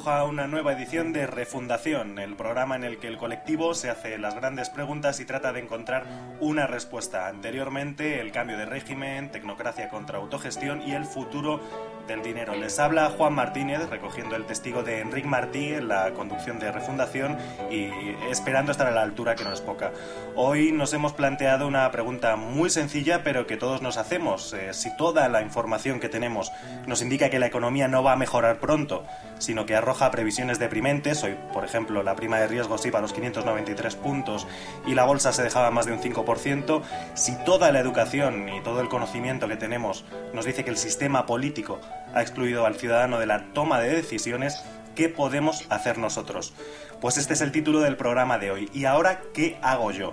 Colectivo Burbuja a una nueva edición de Refundación, el programa en el que el colectivo se hace las grandes preguntas y trata de encontrar una respuesta. Anteriormente, el cambio de régimen, tecnocracia contra autogestión y el futuro del dinero. Les habla Juan Martínez recogiendo el testigo de Enric Martí en la conducción de Refundación y esperando estar a la altura que nos poca. Hoy nos hemos planteado una pregunta muy sencilla pero que todos nos hacemos. Eh, si toda la información que tenemos nos indica que la economía no va a mejorar pronto, sino que arroja previsiones deprimentes, hoy por ejemplo la prima de riesgos iba a los 593 puntos y la bolsa se dejaba más de un 5%, si toda la educación y todo el conocimiento que tenemos nos dice que el sistema político ha excluido al ciudadano de la toma de decisiones, ¿qué podemos hacer nosotros? Pues este es el título del programa de hoy. ¿Y ahora qué hago yo?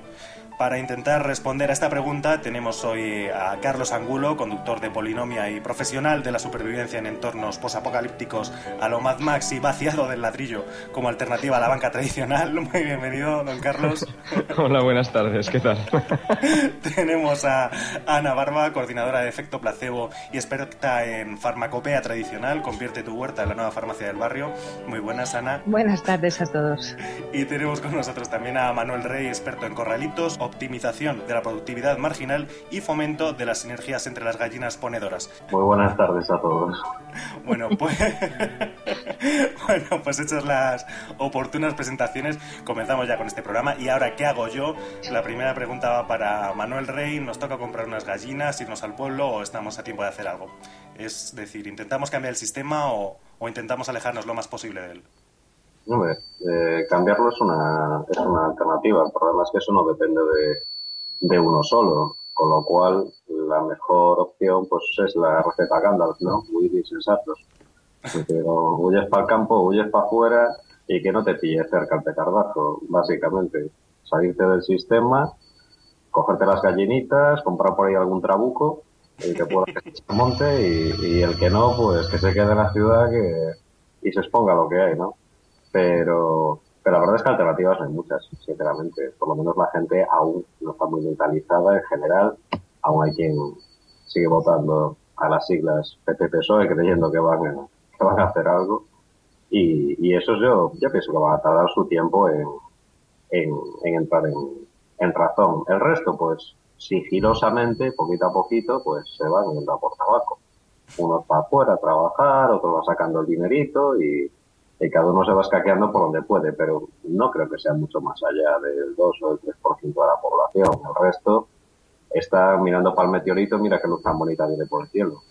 Para intentar responder a esta pregunta tenemos hoy a Carlos Angulo, conductor de Polinomia y profesional de la supervivencia en entornos posapocalípticos a lo Mad Max y vaciado del ladrillo como alternativa a la banca tradicional. Muy bienvenido, don Carlos. Hola, buenas tardes, ¿qué tal? tenemos a Ana Barba, coordinadora de efecto placebo y experta en farmacopea tradicional. Convierte tu huerta en la nueva farmacia del barrio. Muy buenas, Ana. Buenas tardes a todos. Y tenemos con nosotros también a Manuel Rey, experto en corralitos, optimización de la productividad marginal y fomento de las sinergias entre las gallinas ponedoras. Muy buenas tardes a todos. Bueno, pues, bueno, pues hechas las oportunas presentaciones, comenzamos ya con este programa. Y ahora, ¿qué hago yo? La primera pregunta va para Manuel Rey. ¿Nos toca comprar unas gallinas, irnos al pueblo o estamos a tiempo de hacer algo? Es decir, ¿intentamos cambiar el sistema o, o intentamos alejarnos lo más posible de él? Hombre, eh, cambiarlo es una, es una alternativa. El problema es que eso no depende de, de uno solo. Con lo cual, la mejor opción pues es la receta Gandalf, ¿no? Muy insensatos. Pero huyes para el campo, huyes para afuera y que no te pille cerca el petardazo, básicamente. Salirte del sistema, cogerte las gallinitas, comprar por ahí algún trabuco, el que pueda que se monte y, y el que no, pues que se quede en la ciudad que, y se exponga lo que hay, ¿no? Pero, pero la verdad es que alternativas no hay muchas, sinceramente. Por lo menos la gente aún no está muy mentalizada en general. Aún hay quien sigue votando a las siglas PP-PSOE creyendo que van, a, que van a hacer algo. Y, y eso yo, yo pienso que van a tardar su tiempo en, en, en entrar en, en razón. El resto, pues, sigilosamente, poquito a poquito, pues se van yendo a por tabaco. Unos para afuera a trabajar, otros va sacando el dinerito y, y cada uno se va escaqueando por donde puede, pero no creo que sea mucho más allá del 2 o el 3% de la población. El resto está mirando para el meteorito, mira qué luz tan bonita viene por el cielo.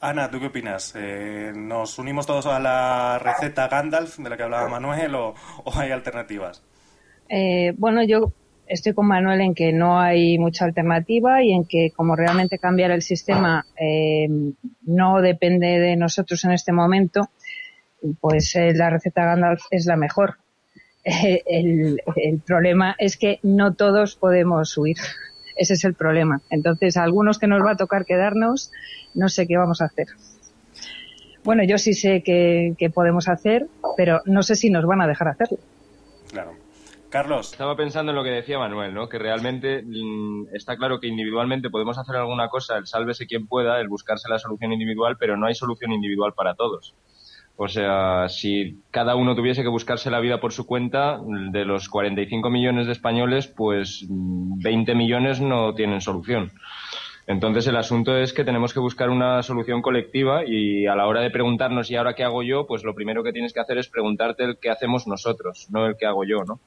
Ana, ¿tú qué opinas? Eh, ¿Nos unimos todos a la receta Gandalf de la que hablaba Manuel o, o hay alternativas? Eh, bueno, yo estoy con Manuel en que no hay mucha alternativa y en que como realmente cambiar el sistema eh, no depende de nosotros en este momento, pues eh, la receta Gandalf es la mejor. Eh, el, el, problema es que no todos podemos huir. Ese es el problema. Entonces, a algunos que nos va a tocar quedarnos, no sé qué vamos a hacer. Bueno, yo sí sé que podemos hacer, pero no sé si nos van a dejar hacerlo. Claro. Carlos. Estaba pensando en lo que decía Manuel, ¿no? Que realmente mmm, está claro que individualmente podemos hacer alguna cosa, el sálvese quien pueda, el buscarse la solución individual, pero no hay solución individual para todos. O sea, si cada uno tuviese que buscarse la vida por su cuenta, de los 45 millones de españoles, pues 20 millones no tienen solución. Entonces el asunto es que tenemos que buscar una solución colectiva y a la hora de preguntarnos y ahora qué hago yo, pues lo primero que tienes que hacer es preguntarte el qué hacemos nosotros, no el qué hago yo, ¿no?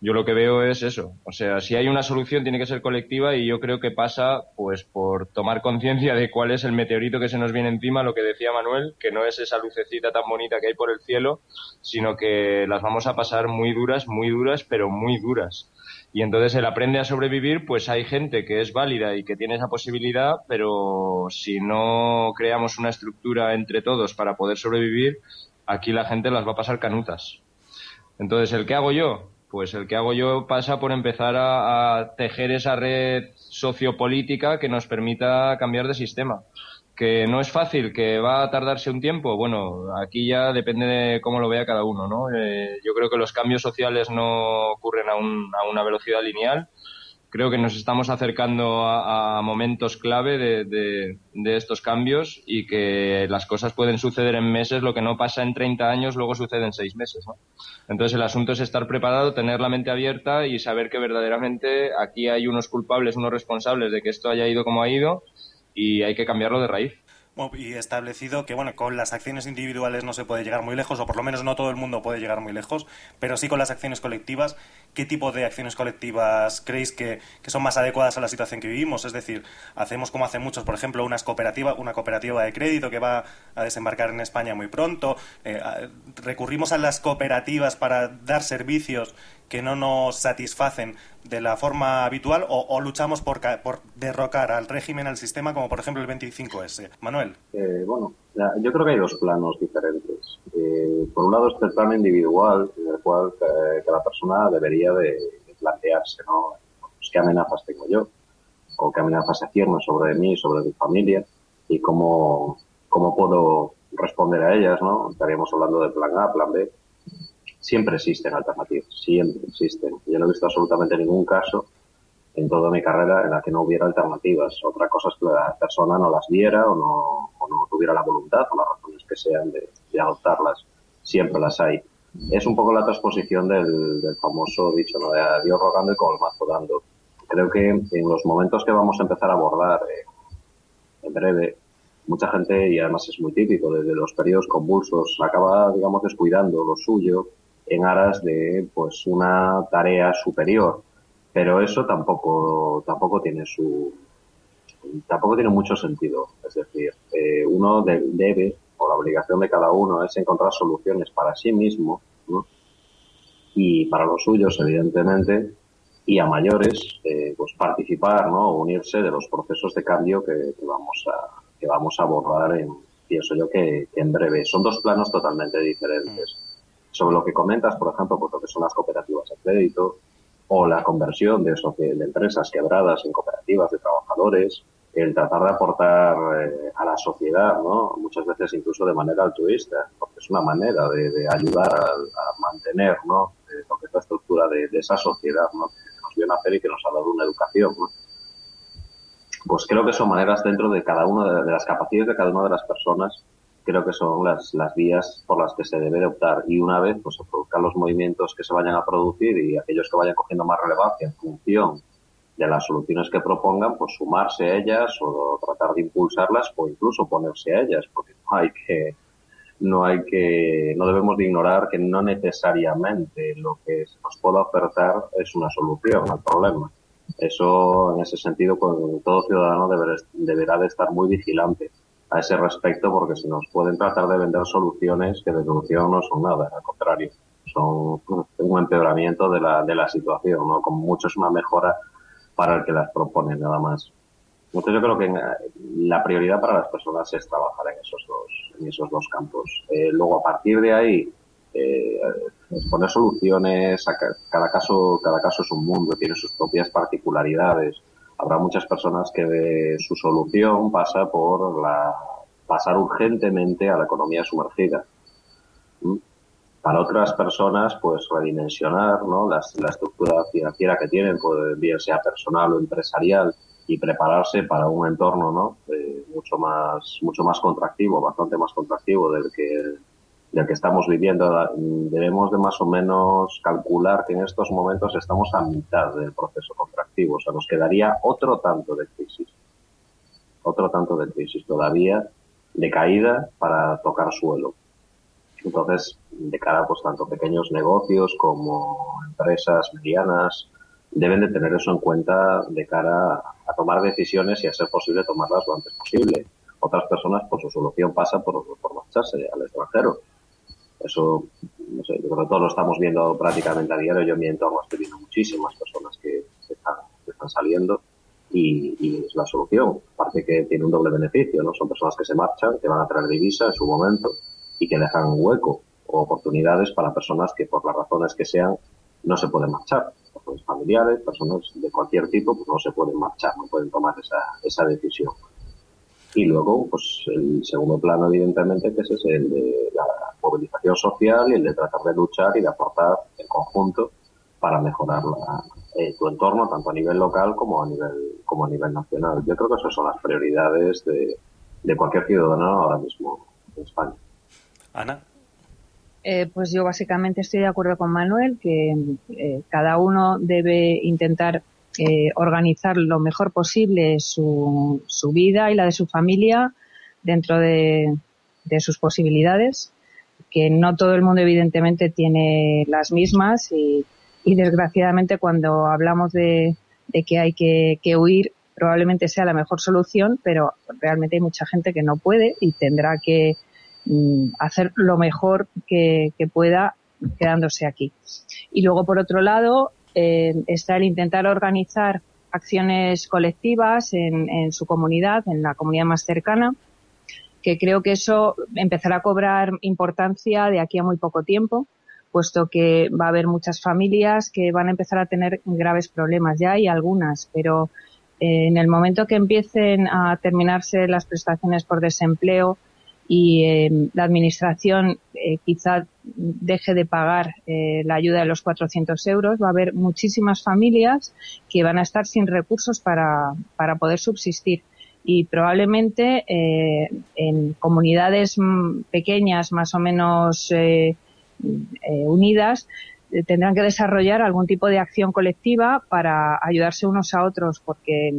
Yo lo que veo es eso, o sea, si hay una solución tiene que ser colectiva y yo creo que pasa pues por tomar conciencia de cuál es el meteorito que se nos viene encima, lo que decía Manuel, que no es esa lucecita tan bonita que hay por el cielo, sino que las vamos a pasar muy duras, muy duras, pero muy duras y entonces el aprende a sobrevivir, pues hay gente que es válida y que tiene esa posibilidad, pero si no creamos una estructura entre todos para poder sobrevivir, aquí la gente las va a pasar canutas. Entonces, ¿el qué hago yo? Pues el que hago yo pasa por empezar a, tejer esa red sociopolítica que nos permita cambiar de sistema que no es fácil, que va a tardarse un tiempo, bueno, aquí ya depende de cómo lo vea cada uno, ¿no? Eh, yo creo que los cambios sociales no ocurren a, a, una velocidad lineal. Creo que nos estamos acercando a, a momentos clave de, de, de, estos cambios y que las cosas pueden suceder en meses, lo que no pasa en 30 años luego sucede en seis meses, ¿no? Entonces el asunto es estar preparado, tener la mente abierta y saber que verdaderamente aquí hay unos culpables, unos responsables de que esto haya ido como ha ido y hay que cambiarlo de raíz. Y establecido que, bueno, con las acciones individuales no se puede llegar muy lejos, o por lo menos no todo el mundo puede llegar muy lejos, pero sí con las acciones colectivas. ¿Qué tipo de acciones colectivas creéis que, que son más adecuadas a la situación que vivimos? Es decir, hacemos como hacen muchos, por ejemplo, unas cooperativa, una cooperativa de crédito que va a desembarcar en España muy pronto. Eh, recurrimos a las cooperativas para dar servicios que no nos satisfacen de la forma habitual o, o luchamos por, por, derrocar al régimen, al sistema, como por ejemplo el 25S. Manuel. Eh, bueno, yo creo que hay dos planos diferentes. Eh, por un lado está el plano individual, en el cual eh, cada persona debería de, plantearse, ¿no? Pues, ¿Qué amenazas tengo yo? ¿O qué amenazas se sobre mí, sobre mi familia? ¿Y cómo, cómo puedo responder a ellas, ¿no? Estaríamos hablando de plan A, plan B siempre existen alternativas, siempre existen. Yo no he visto absolutamente ningún caso en toda mi carrera en la que no hubiera alternativas. Otra cosa es que la persona no las viera o no, no tuviera la voluntad o las razones que sean de, adoptarlas. Siempre las hay. Es un poco la transposición del, del famoso dicho, ¿no? De a Dios rogando y con el mazo dando. Creo que en los momentos que vamos a empezar a abordar eh, en breve, mucha gente, y además es muy típico, desde los periodos convulsos, acaba, digamos, descuidando lo suyo en aras de pues una tarea superior pero eso tampoco tampoco tiene su tampoco tiene mucho sentido. Es decir eh, uno de, debe o la obligación de cada uno es encontrar soluciones para sí mismo y para los suyos evidentemente y a mayores eh, pues participar no unirse de los procesos de cambio que, vamos a que vamos a abordar en pienso yo que, que en breve. Son dos planos totalmente diferentes. Sobre lo que comentas, por ejemplo, pues lo que son las cooperativas de crédito o la conversión de, de empresas quebradas en cooperativas de trabajadores, el tratar de aportar eh, a la sociedad, ¿no? Muchas veces incluso de manera altruista, porque es una manera de, de ayudar a, mantener, ¿no? Eh, la estructura de, de, esa sociedad, ¿no? Que nos vio nacer y que nos ha dado una educación, ¿no? Pues creo que son maneras dentro de cada una de, de las capacidades de cada una de las personas creo que son las, las vías por las que se debe de optar. Y una vez pues, se produzcan los movimientos que se vayan a producir y aquellos que vayan cogiendo más relevancia en función de las soluciones que propongan, pues sumarse a ellas o tratar de impulsarlas o incluso ponerse a ellas, porque no hay que, no hay que, no debemos de ignorar que no necesariamente lo que se nos pueda ofertar es una solución al problema. Eso, en ese sentido, todo ciudadano deber, deberá de estar muy vigilante a ese respecto porque se nos pueden tratar de vender soluciones que de solución no son nada, al contrario, son un empeoramiento de la, de la situación, ¿no? Como mucho es una mejora para el que las propone, nada más. Entonces yo creo que la prioridad para las personas es trabajar en esos dos, en esos dos campos. Eh, luego a partir de ahí, eh, poner soluciones, cada caso, cada caso es un mundo, tiene sus propias particularidades habrá muchas personas que de su solución pasa por la pasar urgentemente a la economía sumergida. Para otras personas, pues redimensionar ¿no? la, la estructura financiera que tienen, pues, bien sea personal o empresarial, y prepararse para un entorno ¿no? Eh, mucho más mucho más contractivo, bastante más contractivo del que del que estamos viviendo, debemos de más o menos calcular que en estos momentos estamos a mitad del proceso contractivo, o sea, nos quedaría otro tanto de crisis, otro tanto de crisis todavía de caída para tocar suelo. Entonces, de cara pues tanto pequeños negocios como empresas medianas deben de tener eso en cuenta de cara a tomar decisiones y a ser posible tomarlas lo antes posible. Otras personas, por su solución pasa por, por marcharse al extranjero. Eso, no sé, yo creo que lo estamos viendo prácticamente a diario. Yo en mi entorno viendo muchísimas personas que, están, que están saliendo y, y, es la solución. Aparte que tiene un doble beneficio, ¿no? Son personas que se marchan, que van a traer divisa en su momento y que dejan hueco o oportunidades para personas que por las razones que sean no se pueden marchar. Personas familiares, personas de cualquier tipo, pues no se pueden marchar, no pueden tomar esa, esa decisión. Y luego, pues el segundo plano, evidentemente, que ese es el de la movilización social y el de tratar de luchar y de aportar en conjunto para mejorar la, eh, tu entorno, tanto a nivel local como a nivel, como a nivel nacional. Yo creo que esas son las prioridades de, de cualquier ciudadano ahora mismo en España. Ana. Eh, pues yo básicamente estoy de acuerdo con Manuel que eh, cada uno debe intentar eh, organizar lo mejor posible su, su, vida y la de su familia dentro de, sus posibilidades, que no todo el mundo evidentemente tiene las mismas y, y desgraciadamente cuando hablamos de, de que hay que, que huir probablemente sea la mejor solución, pero realmente hay mucha gente que no puede y tendrá que hacer lo mejor que, pueda quedándose aquí. Y luego, por otro lado, eh, está el intentar organizar acciones colectivas en, en, su comunidad, en la comunidad más cercana, que creo que eso empezará a cobrar importancia de aquí a muy poco tiempo, puesto que va a haber muchas familias que van a empezar a tener graves problemas. Ya hay algunas, pero eh, en el momento que empiecen a terminarse las prestaciones por desempleo, y eh, la administración eh, quizá deje de pagar eh, la ayuda de los 400 euros, va a haber muchísimas familias que van a estar sin recursos para, para poder subsistir. Y probablemente eh, en comunidades pequeñas, más o menos eh, eh, unidas, tendrán que desarrollar algún tipo de acción colectiva para ayudarse unos a otros, porque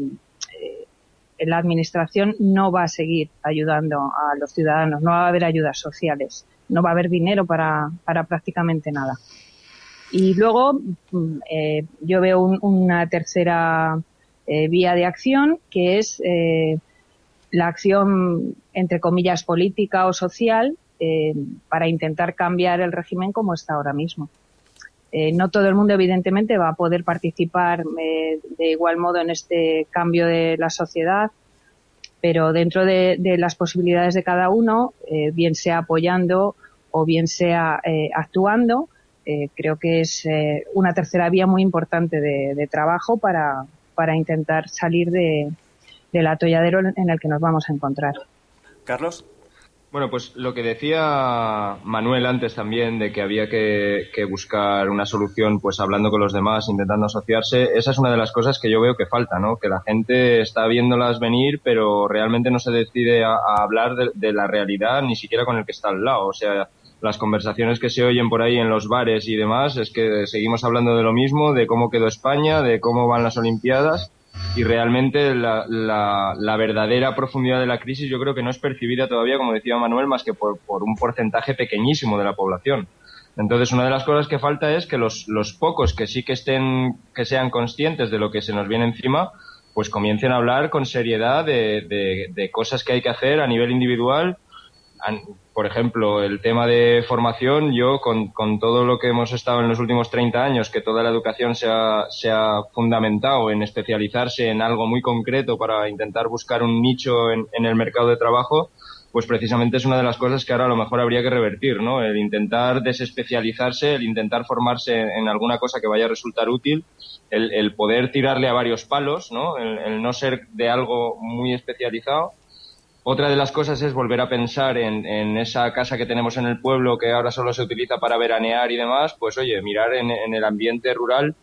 la administración no va a seguir ayudando a los ciudadanos, no va a haber ayudas sociales, no va a haber dinero para, para prácticamente nada. Y luego mm, eh, yo veo un, una tercera eh, vía de acción que es eh, la acción, entre comillas, política o social para intentar cambiar el régimen como está ahora mismo. Eh, no todo el mundo, evidentemente, va a poder participar eh, de igual modo en este cambio de la sociedad, pero dentro de, las posibilidades de cada uno, eh, bien sea apoyando o bien sea eh, actuando, eh, creo que es una tercera vía muy importante de, de trabajo para, para, intentar salir de, del atolladero en el que nos vamos a encontrar. Carlos. Bueno, pues lo que decía Manuel antes también de que había que, que, buscar una solución, pues hablando con los demás, intentando asociarse, esa es una de las cosas que yo veo que falta, ¿no? Que la gente está viéndolas venir, pero realmente no se decide a, hablar de, de, la realidad ni siquiera con el que está al lado. O sea, las conversaciones que se oyen por ahí en los bares y demás es que seguimos hablando de lo mismo, de cómo quedó España, de cómo van las Olimpiadas y realmente la, la, la, verdadera profundidad de la crisis yo creo que no es percibida todavía, como decía Manuel, más que por, por, un porcentaje pequeñísimo de la población. Entonces, una de las cosas que falta es que los, los pocos que sí que estén, que sean conscientes de lo que se nos viene encima, pues comiencen a hablar con seriedad de, de, de cosas que hay que hacer a nivel individual por ejemplo, el tema de formación, yo con, con, todo lo que hemos estado en los últimos 30 años, que toda la educación se ha, fundamentado en especializarse en algo muy concreto para intentar buscar un nicho en, el mercado de trabajo, pues precisamente es una de las cosas que ahora a lo mejor habría que revertir, ¿no? El intentar desespecializarse, el intentar formarse en, alguna cosa que vaya a resultar útil, el, el poder tirarle a varios palos, ¿no? El no ser de algo muy especializado otra de las cosas es volver a pensar en, esa casa que tenemos en el pueblo que ahora solo se utiliza para veranear y demás, pues oye, mirar en, en, el ambiente rural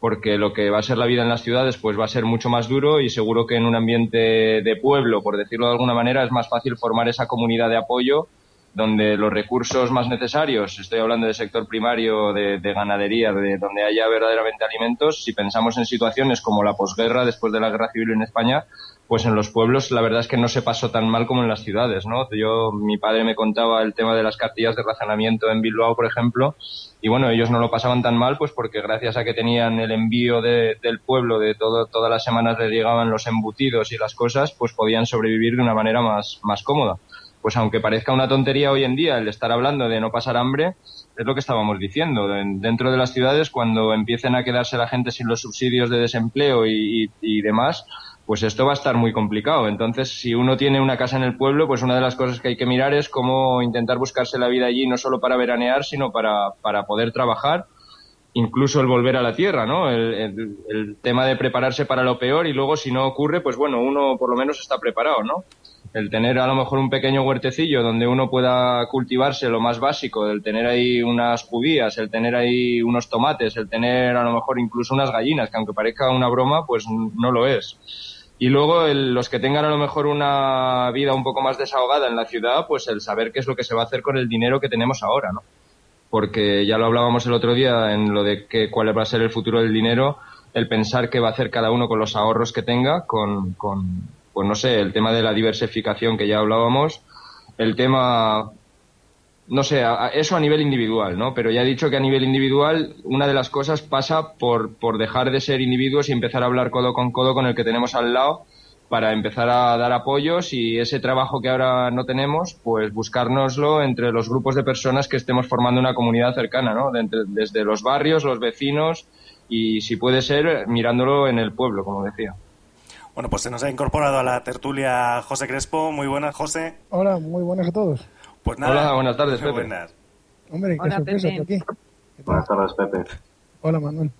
porque lo que va a ser la vida en las ciudades pues va a ser mucho más duro y seguro que en un ambiente de pueblo, por decirlo de alguna manera, es más fácil formar esa comunidad de apoyo donde los recursos más necesarios, estoy hablando del sector primario, de, de, ganadería, de donde haya verdaderamente alimentos, si pensamos en situaciones como la posguerra, después de la guerra civil en España, pues en los pueblos la verdad es que no se pasó tan mal como en las ciudades, ¿no? Yo, mi padre me contaba el tema de las cartillas de racionamiento en Bilbao, por ejemplo, y bueno, ellos no lo pasaban tan mal, pues porque gracias a que tenían el envío de, del pueblo, de todo, todas las semanas les llegaban los embutidos y las cosas, pues podían sobrevivir de una manera más, más cómoda. Pues aunque parezca una tontería hoy en día el estar hablando de no pasar hambre, es lo que estábamos diciendo. Dentro de las ciudades, cuando empiecen a quedarse la gente sin los subsidios de desempleo y, y, y demás, pues esto va a estar muy complicado. Entonces, si uno tiene una casa en el pueblo, pues una de las cosas que hay que mirar es cómo intentar buscarse la vida allí, no solo para veranear, sino para, para poder trabajar, incluso el volver a la tierra, ¿no? El, el, el, tema de prepararse para lo peor y luego, si no ocurre, pues bueno, uno por lo menos está preparado, ¿no? El tener a lo mejor un pequeño huertecillo donde uno pueda cultivarse lo más básico, el tener ahí unas judías, el tener ahí unos tomates, el tener a lo mejor incluso unas gallinas, que aunque parezca una broma, pues no lo es y luego el, los que tengan a lo mejor una vida un poco más desahogada en la ciudad, pues el saber qué es lo que se va a hacer con el dinero que tenemos ahora, ¿no? Porque ya lo hablábamos el otro día en lo de que, cuál va a ser el futuro del dinero, el pensar qué va a hacer cada uno con los ahorros que tenga, con, con pues no sé, el tema de la diversificación que ya hablábamos, el tema no sé, a, eso a nivel individual, ¿no? Pero ya he dicho que a nivel individual una de las cosas pasa por, por dejar de ser individuos y empezar a hablar codo con codo con el que tenemos al lado para empezar a dar apoyos y ese trabajo que ahora no tenemos, pues buscárnoslo entre los grupos de personas que estemos formando una comunidad cercana, ¿no? De, desde los barrios, los vecinos y, si puede ser, mirándolo en el pueblo, como decía. Bueno, pues se nos ha incorporado a la tertulia José Crespo. Muy buenas, José. Hola, muy buenas a todos. Pues nada. Hola, buenas tardes, Pepe. Buenas. Hombre, qué Hola, sorpresa Pepe. Buenas tardes, Pepe. Hola, Manuel.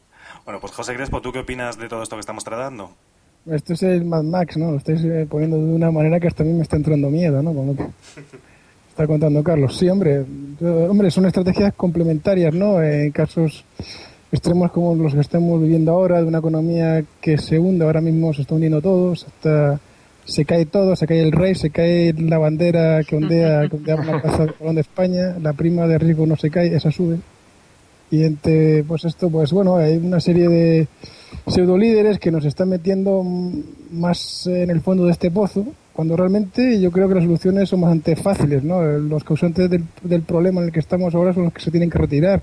Bueno, pues José Crespo, ¿tú qué opinas de todo esto que estamos tratando? Esto es el Mad Max, ¿no? Lo estáis eh, poniendo de una manera que hasta a mí me está entrando miedo, ¿no? Como que está contando Carlos. Sí, hombre, hombre, son estrategias complementarias, ¿no? En casos extremos como los que estamos viviendo ahora, de una economía que se hunde, ahora mismo se está hundiendo todo, se, está, se cae todo, se cae el rey, se cae la bandera que ondea, que ondea plaza de Colón de España, la prima de riesgo no se cae, esa sube. Y entre, pues esto, pues bueno, hay una serie de pseudo líderes que nos están metiendo más en el fondo de este pozo, cuando realmente yo creo que las soluciones son bastante fáciles, ¿no? Los causantes del, del problema en el que estamos ahora son los que se tienen que retirar.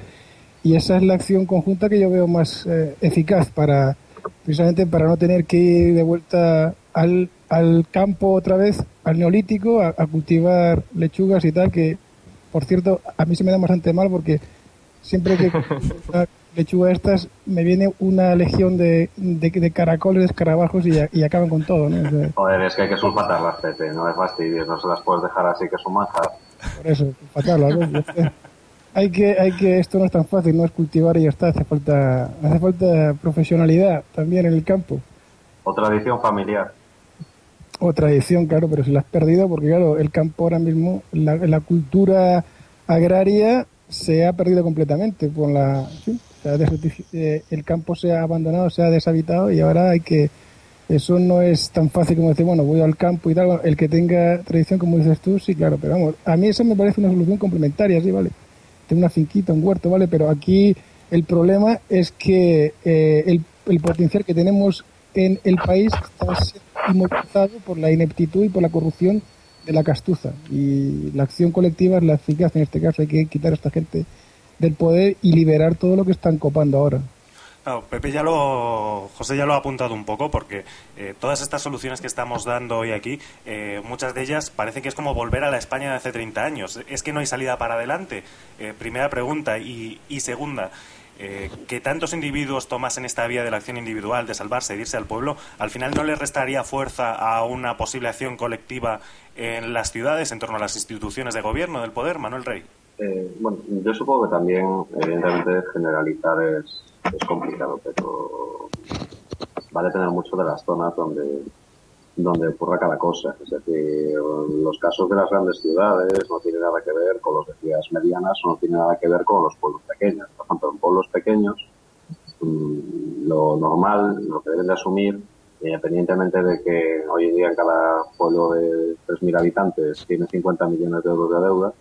Y esa es la acción conjunta que yo veo más eh, eficaz para, precisamente para no tener que ir de vuelta al, al campo otra vez, al neolítico, a, a cultivar lechugas y tal, que, por cierto, a mí se me da bastante mal porque siempre que una lechuga estas me viene una legión de, de, de caracoles, de escarabajos y, y, acaban con todo, ¿no? O sea, Joder, es que hay que sulfatarlas, Pepe, no me fastidies, no se las puedes dejar así que son manjar. por eso, fatal, ¿no? Hay que, hay que, esto no es tan fácil, no es cultivar y ya está, hace falta, hace falta profesionalidad también en el campo. O tradición familiar. O tradición, claro, pero se la has perdido porque, claro, el campo ahora mismo, la, la cultura agraria se ha perdido completamente con la, ¿sí? eh, el campo se ha abandonado, se ha deshabitado y ahora hay que, eso no es tan fácil como decir, bueno, voy al campo y tal, el que tenga tradición, como dices tú, sí, claro, pero vamos, a mí eso me parece una solución complementaria, sí, vale una finquita, un huerto, ¿vale? Pero aquí el problema es que eh, el, el, potencial que tenemos en el país está inmovilizado por la ineptitud y por la corrupción de la castuza. Y la acción colectiva es la eficaz en este caso. Hay que quitar a esta gente del poder y liberar todo lo que están copando ahora. Claro, Pepe ya lo, José ya lo ha apuntado un poco porque eh, todas estas soluciones que estamos dando hoy aquí, eh, muchas de ellas parece que es como volver a la España de hace 30 años. Es que no hay salida para adelante. Eh, primera pregunta y, segunda. Que tantos individuos tomasen esta vía de la acción individual, de salvarse, de irse al pueblo, al final no le restaría fuerza a una posible acción colectiva en las ciudades en torno a las instituciones de gobierno, del poder, Manuel Rey. Eh, bueno, yo supongo que también, evidentemente, generalizar es, es complicado, pero vale tener mucho de las zonas donde donde ocurra cada cosa. Es decir, los casos de las grandes ciudades no tienen nada que ver con los de ciudades medianas o no tienen nada que ver con los pueblos pequeños. Por ejemplo, en pueblos pequeños, mmm, lo normal, lo que deben de asumir, independientemente de que hoy en día en cada pueblo de 3.000 habitantes tiene 50 millones de euros de deuda,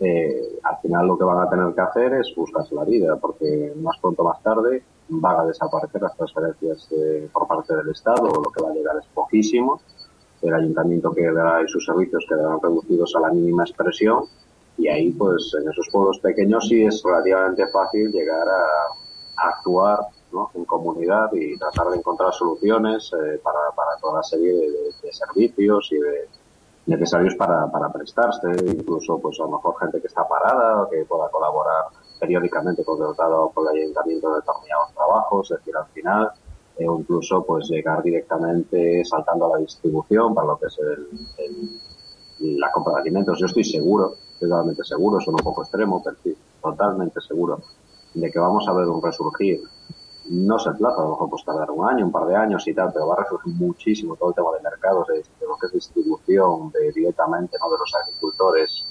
eh, al final lo que van a tener que hacer es buscarse la vida, porque más pronto o más tarde van a desaparecer las transferencias por parte del Estado, lo que va a llegar es poquísimo, el ayuntamiento quedará y sus servicios quedarán reducidos a la mínima expresión y ahí pues en esos pueblos pequeños sí es relativamente fácil llegar a, actuar en comunidad y tratar de encontrar soluciones eh, para, para, toda la serie de, servicios y de necesarios para, para prestarse, incluso pues a lo mejor gente que está parada o que pueda colaborar periódicamente con el por el ayuntamiento de determinados trabajos, es decir, al final eh, incluso pues llegar directamente saltando a la distribución para lo que es el, la compra de alimentos. Yo estoy seguro, estoy totalmente seguro, son un poco extremo, pero sí, totalmente seguro de que vamos a ver un resurgir. No se plaza, a lo mejor pues tardar un año, un par de años y tal, pero va a resurgir muchísimo todo el tema de mercados, de, lo que es distribución de, directamente no de los agricultores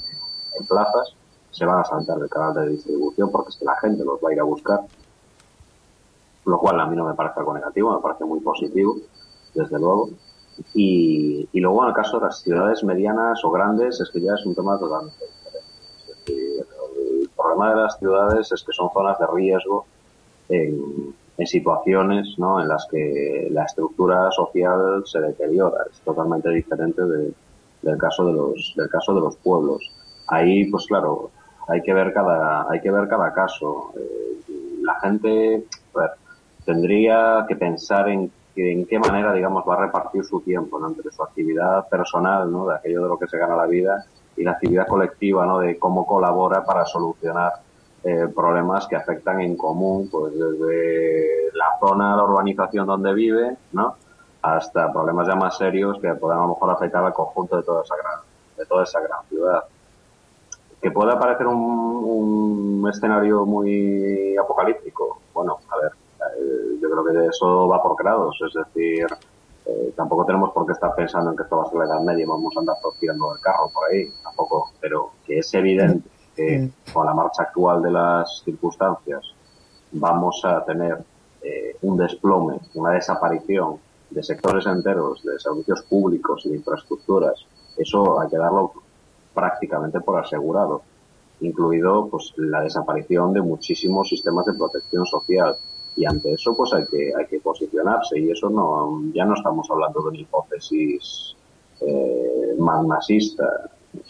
en plazas, se van a saltar del canal de distribución porque es que la gente los va a ir a buscar lo cual a mí no me parece algo negativo, me parece muy positivo, desde luego. Y, y luego en el caso de las ciudades medianas o grandes es que ya es un tema totalmente diferente. el problema de las ciudades es que son zonas de riesgo en, en situaciones ¿no? en las que la estructura social se deteriora. Es totalmente diferente de, del caso de los del caso de los pueblos. Ahí, pues claro, hay que ver cada hay que ver cada caso. Eh, la gente, a ver, tendría que pensar en, en qué manera, digamos, va a repartir su tiempo, ¿no? Entre su actividad personal, ¿no? De aquello de lo que se gana la vida y la actividad colectiva, ¿no? De cómo colabora para solucionar eh, problemas que afectan en común, pues desde la zona, la urbanización donde vive, ¿no? Hasta problemas ya más serios que puedan a lo mejor afectar al conjunto de toda esa gran, de toda esa gran ciudad. Que pueda parecer un, un escenario muy apocalíptico. Bueno, a ver, eh, yo creo que eso va por grados, es decir, eh, tampoco tenemos por qué estar pensando en que esto va a ser la edad media y vamos a andar tirando el carro por ahí, tampoco, pero que es evidente con la marcha actual de las circunstancias vamos a tener eh, un desplome, una desaparición de sectores enteros, de servicios públicos y de infraestructuras, eso hay que darlo prácticamente por asegurado, incluido pues la desaparición de muchísimos sistemas de protección social, y ante eso pues hay que hay que posicionarse y eso no ya no estamos hablando de una hipótesis eh, más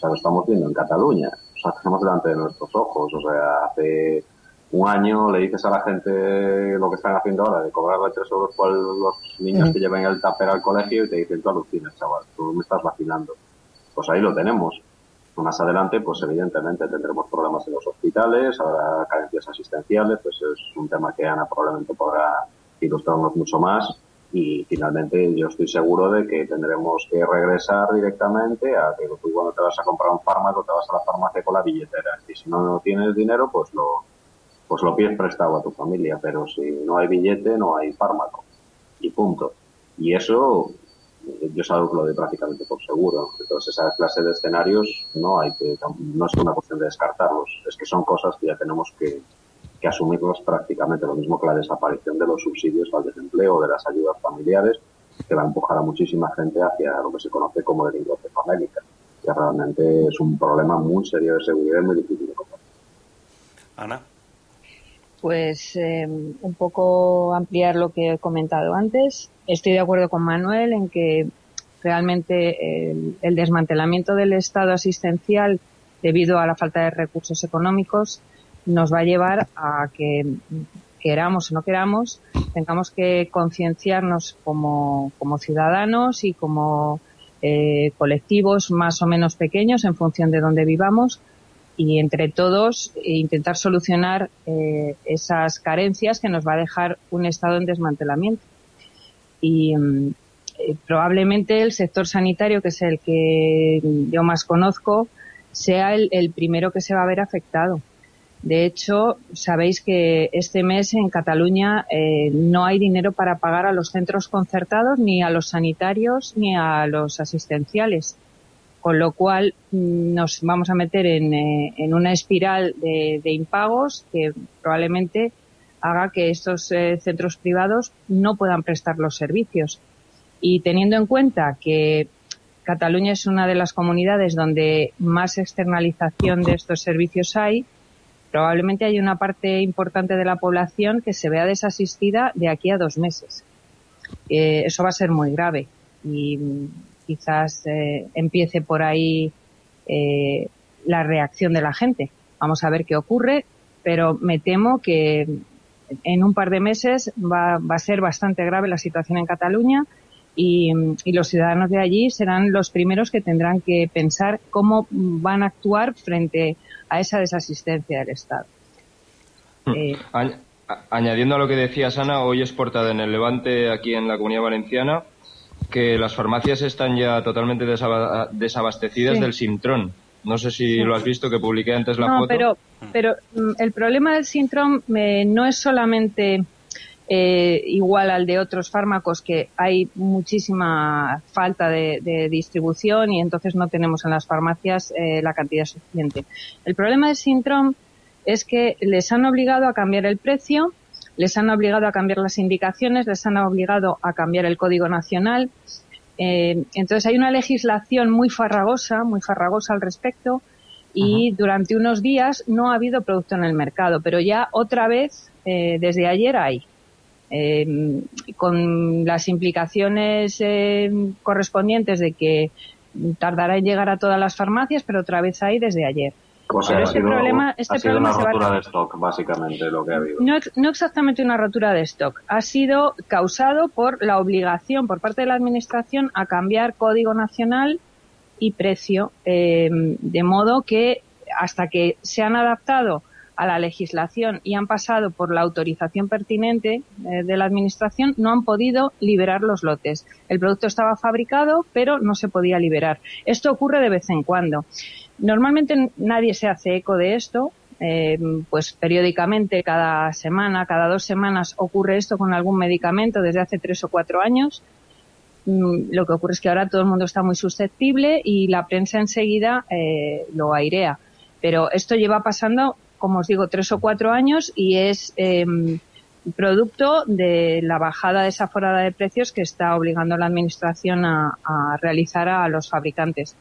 lo estamos viendo en Cataluña o sea tenemos delante de nuestros ojos. O sea hace un año le dices a la gente lo que están haciendo ahora de cobrarle tres euros por los niños que lleven el taper al colegio y te dicen tú alucinas chaval tú me estás vacilando. Pues ahí lo tenemos. Más adelante, pues evidentemente tendremos problemas en los hospitales, habrá carencias asistenciales, pues es un tema que Ana probablemente podrá ilustrarnos mucho más y finalmente yo estoy seguro de que tendremos que regresar directamente a que tú cuando te vas a comprar un fármaco te vas a la farmacia con la billetera. Y si no tienes dinero pues lo pues lo pides prestado a tu familia. Pero si no hay billete no hay fármaco. Y punto. Y eso yo es algo que lo doy prácticamente por seguro. Entonces, esa clase de escenarios no hay que, no es una cuestión de descartarlos, es que son cosas que ya tenemos que, que asumirlos prácticamente, lo mismo que la desaparición de los subsidios al desempleo, de las ayudas familiares, que va a empujar a muchísima gente hacia lo que se conoce como delincuencia famélica, que realmente es un problema muy serio de seguridad y muy difícil de combatir. Ana. Pues eh, un poco ampliar lo que he comentado antes estoy de acuerdo con Manuel en que realmente el, desmantelamiento del Estado asistencial debido a la falta de recursos económicos nos va a llevar a que queramos o no queramos tengamos que concienciarnos como, ciudadanos y como eh, colectivos más o menos pequeños en función de dónde vivamos y entre todos intentar solucionar eh, esas carencias que nos va a dejar un Estado en desmantelamiento y mm, eh, probablemente el sector sanitario, que es el que yo más conozco, sea el, primero que se va a ver afectado. De hecho, sabéis que este mes en Cataluña eh, no hay dinero para pagar a los centros concertados, ni a los sanitarios, ni a los asistenciales. Con lo cual mm, nos vamos a meter en, eh, en una espiral de, de, impagos que probablemente haga que estos eh, centros privados no puedan prestar los servicios. Y teniendo en cuenta que Cataluña es una de las comunidades donde más externalización de estos servicios hay. Probablemente hay una parte importante de la población que se vea desasistida de aquí a dos meses. Eh, eso va a ser muy grave y quizás eh, empiece por ahí eh, la reacción de la gente. Vamos a ver qué ocurre, pero me temo que en un par de meses va, a ser bastante grave la situación en Cataluña y, los ciudadanos de allí serán los primeros que tendrán que pensar cómo van a actuar frente a esa desasistencia del Estado. Hmm. Eh, añadiendo a lo que decía Ana, hoy es portada en el Levante, aquí en la Comunidad Valenciana, que las farmacias están ya totalmente desabastecidas del Sintron. No sé si lo has visto, que publiqué antes la no, foto. Pero, pero mm, el problema del Sintron eh, no es solamente eh, igual al de otros fármacos que hay muchísima falta de, distribución y entonces no tenemos en las farmacias eh, la cantidad suficiente. El problema del Sintrom es que les han obligado a cambiar el precio, les han obligado a cambiar las indicaciones, les han obligado a cambiar el código nacional. Eh, entonces hay una legislación muy farragosa, muy farragosa al respecto y durante unos días no ha habido producto en el mercado, pero ya otra vez desde ayer hay. Eh, con las implicaciones eh, correspondientes de que tardará en llegar a todas las farmacias, pero otra vez hay desde ayer. O sea, este problema, este problema una rotura de stock, básicamente, lo que ha habido. No, no, exactamente una rotura de stock. Ha sido causado por la obligación por parte de la Administración a cambiar código nacional y precio, eh, de modo que hasta que se han adaptado a la legislación y han pasado por la autorización pertinente eh, de la Administración, no han podido liberar los lotes. El producto estaba fabricado, pero no se podía liberar. Esto ocurre de vez en cuando. Normalmente nadie se hace eco de esto, eh, pues periódicamente, cada semana, cada dos semanas ocurre esto con algún medicamento desde hace tres o cuatro años. Mm, lo que ocurre es que ahora todo el mundo está muy susceptible y la prensa enseguida eh, lo airea. Pero esto lleva pasando como os digo, tres o cuatro años y es em, producto de la bajada desaforada de precios que está obligando la Administración a, realizar a los fabricantes.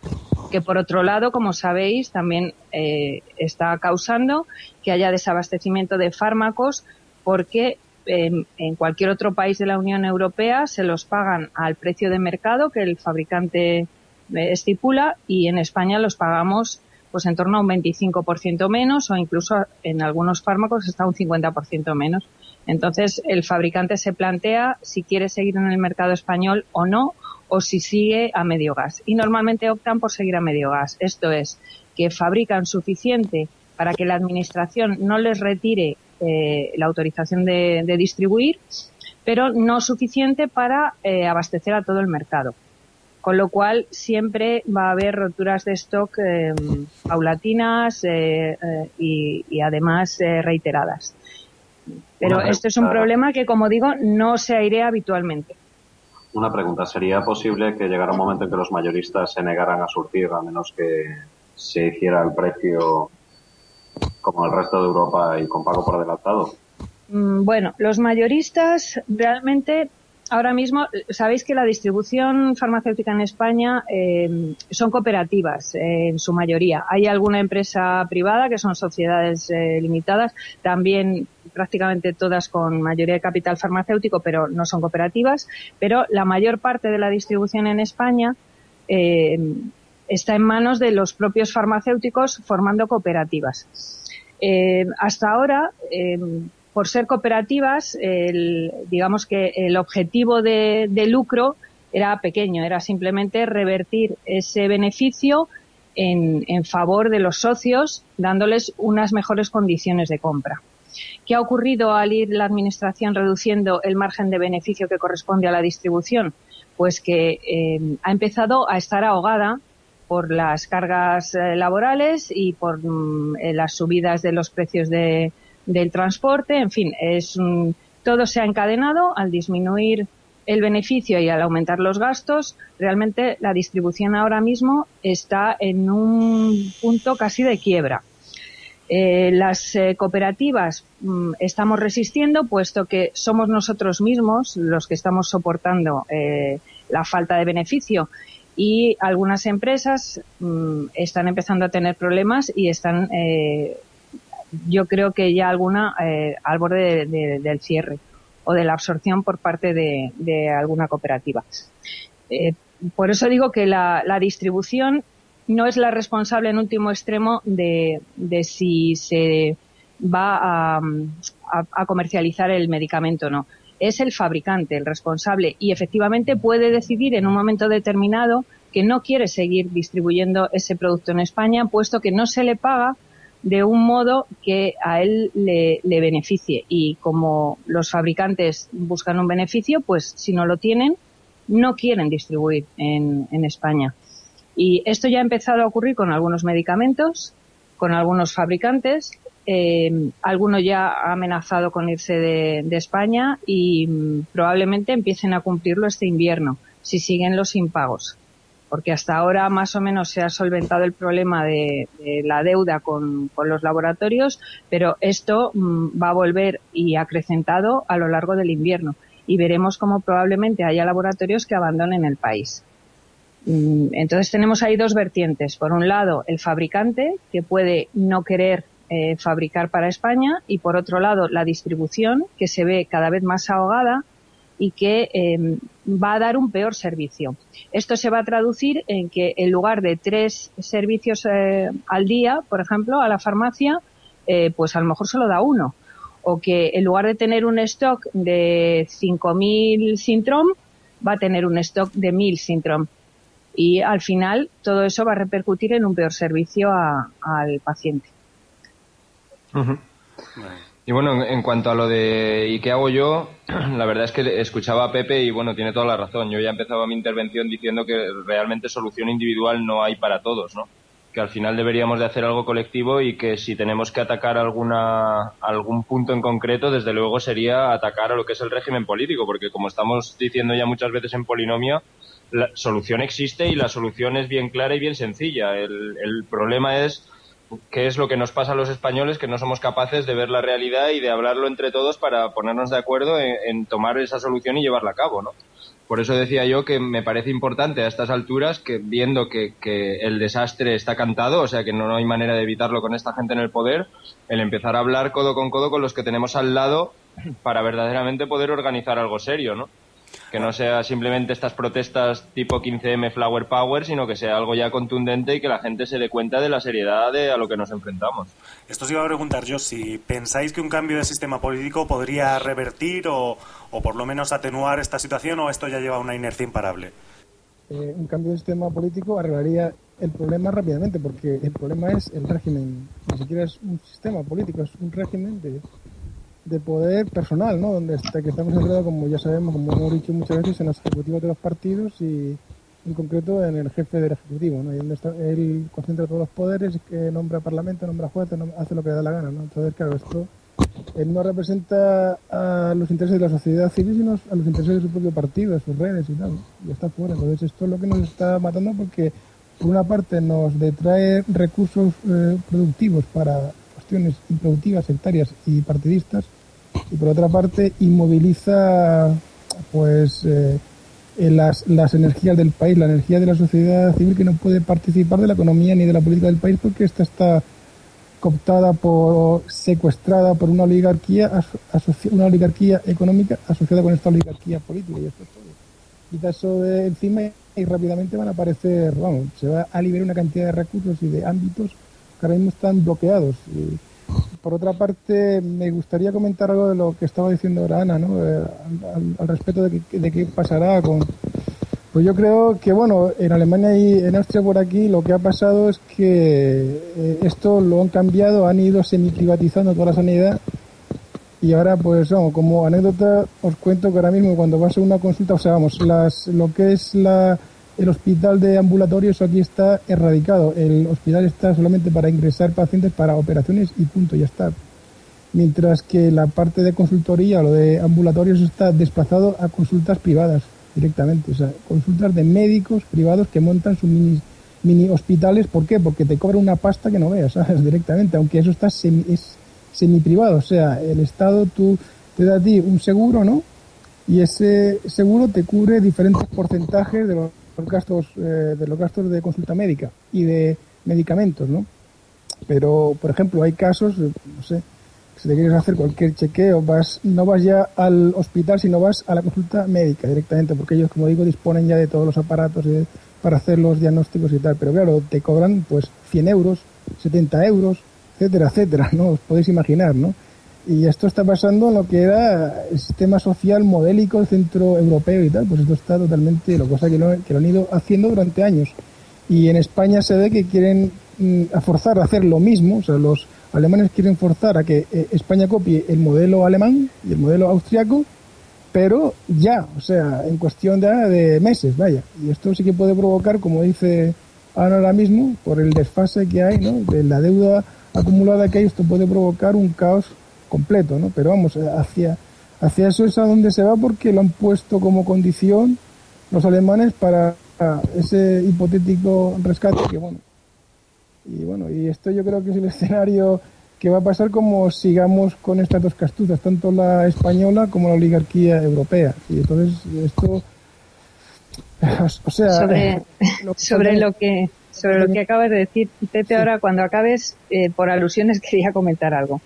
Que por otro lado, como sabéis, también eh, está causando que haya desabastecimiento de fármacos porque em, en cualquier otro país de la Unión Europea se los pagan al precio de mercado que el fabricante eh, estipula y en España los pagamos pues en torno a un 25% menos o incluso en algunos fármacos está un 50% menos. Entonces, el fabricante se plantea si quiere seguir en el mercado español o no, o si sigue a medio gas. Y normalmente optan por seguir a medio gas. Esto es, que fabrican suficiente para que la Administración no les retire eh, la autorización de, distribuir, pero no suficiente para eh, abastecer a todo el mercado con lo cual siempre va a haber roturas de stock eh, paulatinas eh, eh, y, además reiteradas. Pero esto es un problema que, como digo, no se airea habitualmente. Una pregunta, ¿sería posible que llegara un momento en que los mayoristas se negaran a surtir a menos que se hiciera el precio como el resto de Europa y con pago por adelantado? Mm, bueno, los mayoristas realmente ahora mismo, sabéis que la distribución farmacéutica en España eh, son cooperativas eh, en su mayoría. Hay alguna empresa privada que son sociedades eh, limitadas, también prácticamente todas con mayoría de capital farmacéutico, pero no son cooperativas. Pero la mayor parte de la distribución en España está en manos de los propios farmacéuticos formando cooperativas. hasta ahora, por ser cooperativas, digamos que el objetivo de, lucro era pequeño, era simplemente revertir ese beneficio en, favor de los socios, dándoles unas mejores condiciones de compra. ¿Qué ha ocurrido al ir la Administración reduciendo el margen de beneficio que corresponde a la distribución? Pues que eh, ha empezado a estar ahogada por las cargas eh, laborales y por mm, eh, las subidas de los precios de, del transporte, en fin, es todo se ha encadenado al disminuir el beneficio y al aumentar los gastos, realmente la distribución ahora mismo está en un punto casi de quiebra. Eh, las eh, cooperativas mm, estamos resistiendo, puesto que somos nosotros mismos los que estamos soportando eh, la falta de beneficio y algunas empresas mm, están empezando a tener problemas y están, yo creo que ya alguna eh, al borde del cierre o de la absorción por parte de, alguna cooperativa. Eh, por eso digo que la, distribución no es la responsable en último extremo de, si se va a, a, comercializar el medicamento o no. Es el fabricante el responsable y efectivamente puede decidir en un momento determinado que no quiere seguir distribuyendo ese producto en España, puesto que no se le paga de un modo que a él le, beneficie. Y como los fabricantes buscan un beneficio, pues si no lo tienen, no quieren distribuir en, España. Y esto ya ha empezado a ocurrir con algunos medicamentos, con algunos fabricantes. Eh, alguno ya ha amenazado con irse de, España y mm, probablemente empiecen a cumplirlo este invierno, si siguen los impagos porque hasta ahora más o menos se ha solventado el problema de, la deuda con, los laboratorios, pero esto mm, va a volver y acrecentado a lo largo del invierno y veremos cómo probablemente haya laboratorios que abandonen el país. Mm, entonces tenemos ahí dos vertientes. Por un lado, el fabricante, que puede no querer eh, fabricar para España, y por otro lado, la distribución, que se ve cada vez más ahogada y que em, va a dar un peor servicio. Esto se va a traducir en que en lugar de tres servicios eh, al día, por ejemplo, a la farmacia, eh, pues a lo mejor solo da uno. O que en lugar de tener un stock de 5.000 Sintrom, va a tener un stock de 1.000 Sintrom. Y al final todo eso va a repercutir en un peor servicio al paciente. Y bueno, en cuanto a lo de ¿y qué hago yo? La verdad es que escuchaba a Pepe y bueno, tiene toda la razón. Yo ya empezaba mi intervención diciendo que realmente solución individual no hay para todos, ¿no? Que al final deberíamos de hacer algo colectivo y que si tenemos que atacar alguna, algún punto en concreto, desde luego sería atacar a lo que es el régimen político, porque como estamos diciendo ya muchas veces en polinomia, la solución existe y la solución es bien clara y bien sencilla. El, el problema es qué es lo que nos pasa a los españoles que no somos capaces de ver la realidad y de hablarlo entre todos para ponernos de acuerdo en, tomar esa solución y llevarla a cabo, ¿no? Por eso decía yo que me parece importante a estas alturas que viendo que, el desastre está cantado, o sea que no hay manera de evitarlo con esta gente en el poder, el empezar a hablar codo con codo con los que tenemos al lado para verdaderamente poder organizar algo serio, ¿no? Que no sea simplemente estas protestas tipo 15M Flower Power, sino que sea algo ya contundente y que la gente se dé cuenta de la seriedad de a lo que nos enfrentamos. Esto os iba a preguntar yo, si pensáis que un cambio de sistema político podría revertir o, o por lo menos atenuar esta situación o esto ya lleva una inercia imparable. Eh, un cambio de sistema político arreglaría el problema rápidamente, porque el problema es el régimen. Ni siquiera es un sistema político, es un régimen de de poder personal, ¿no? Donde está, que estamos enredados, como ya sabemos, como hemos dicho muchas veces, en los ejecutivos de los partidos y en concreto en el jefe del ejecutivo, ¿no? Y donde él concentra todos los poderes, que nombra parlamento, nombra jueces, hace lo que da la gana, ¿no? Entonces, claro, esto él no representa a los intereses de la sociedad civil, sino a los intereses de su propio partido, de sus redes y tal. Y está fuera. Entonces, esto es lo que nos está matando porque, por una parte, nos detrae recursos eh, productivos para cuestiones improductivas, sectarias y partidistas, y por otra parte inmoviliza pues eh, las, las energías del país, la energía de la sociedad civil que no puede participar de la economía ni de la política del país porque esta está cooptada por secuestrada por una oligarquía una oligarquía económica asociada con esta oligarquía política y esto es todo. Quita eso de encima y rápidamente van a aparecer, vamos, se va a liberar una cantidad de recursos y de ámbitos que ahora mismo están bloqueados. Y, por otra parte, me gustaría comentar algo de lo que estaba diciendo ahora Ana, ¿no? Eh, al, respecto de, qué pasará con... Pues yo creo que, bueno, en Alemania y en Austria por aquí lo que ha pasado es que eh, esto lo han cambiado, han ido semi-privatizando toda la sanidad y ahora, pues, vamos, como anécdota, os cuento que ahora mismo cuando vas a una consulta, o sea, vamos, las, lo que es la el hospital de ambulatorios aquí está erradicado. El hospital está solamente para ingresar pacientes para operaciones y punto, ya está. Mientras que la parte de consultoría, lo de ambulatorios, está desplazado a consultas privadas directamente. O sea, consultas de médicos privados que montan sus mini, mini hospitales. ¿Por qué? Porque te cobran una pasta que no veas. Directamente, aunque eso está semi, es semi privado. O sea, el Estado tú, te da a ti un seguro, ¿no? Y ese seguro te cubre diferentes porcentajes de los gastos eh, de los gastos de consulta médica y de medicamentos, ¿no? Pero, por ejemplo, hay casos, no sé, si te quieres hacer cualquier chequeo, vas, no vas ya al hospital, sino vas a la consulta médica directamente, porque ellos, como digo, disponen ya de todos los aparatos para hacer los diagnósticos y tal. Pero claro, te cobran pues 100 euros, 70 euros, etcétera, etcétera, ¿no? Os podéis imaginar, ¿no? Y esto está pasando en lo que era el sistema social modélico centro europeo y tal, pues esto está totalmente, lo cosa que lo, que lo han ido haciendo durante años. Y en España se ve que quieren mm, a forzar a hacer lo mismo, o sea, los alemanes quieren forzar a que eh, España copie el modelo alemán y el modelo austriaco, pero ya, o sea, en cuestión de, de meses, vaya. Y esto sí que puede provocar, como dice ahora mismo, por el desfase que hay, ¿no? De la deuda acumulada que hay, esto puede provocar un caos completo, ¿no? Pero vamos, eh, hacia, hacia eso es a donde se va porque lo han puesto como condición los alemanes para ese hipotético rescate que bueno. Y bueno, y esto yo creo que es el escenario que va a pasar como sigamos con estas dos castuzas, tanto la española como la oligarquía europea. Y entonces esto o sea, sobre, lo que, sobre lo que sobre lo que acabas de decir, Pepe, ahora cuando acabes, eh, por alusiones quería comentar algo.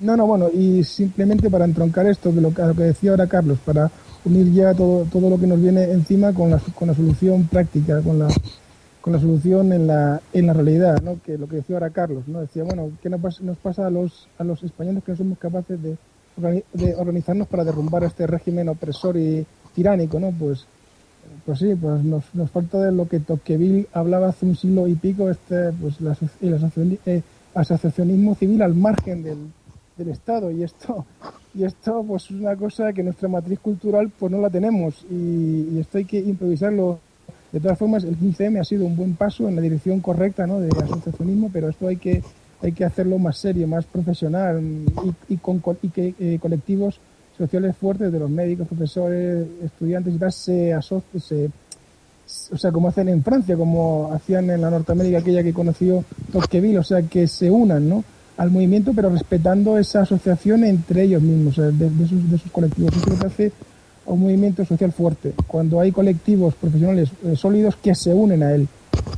No, no, bueno, y simplemente para entroncar esto, que, lo que decía ahora Carlos, para unir ya todo, todo lo que nos viene encima con la, con la solución práctica, con la, con la solución en la, en la realidad, ¿no? Que lo que decía ahora Carlos, ¿no? Decía, bueno, ¿qué nos pasa, nos pasa a los, a los españoles que no somos capaces de, de organizarnos para derrumbar este régimen opresor y tiránico, ¿no? Pues, pues sí, pues nos, nos falta de lo que Tocqueville hablaba hace un siglo y pico, este, pues el eh, asociacionismo civil al margen del, del Estado y esto y esto pues es una cosa que nuestra matriz cultural pues no la tenemos y, esto hay que improvisarlo de todas formas el 15M ha sido un buen paso en la dirección correcta ¿no? de asociacionismo pero esto hay que hay que hacerlo más serio más profesional y, con y que eh, colectivos sociales fuertes de los médicos profesores estudiantes y tal se asocien o sea, como hacen en Francia, como hacían en la Norteamérica aquella que conoció Tocqueville, o sea, que se unan, ¿no? Al movimiento, pero respetando esa asociación entre ellos mismos, de, de, sus, de sus, colectivos. Eso es lo que hace a un movimiento social fuerte, cuando hay colectivos profesionales eh, sólidos que se unen a él.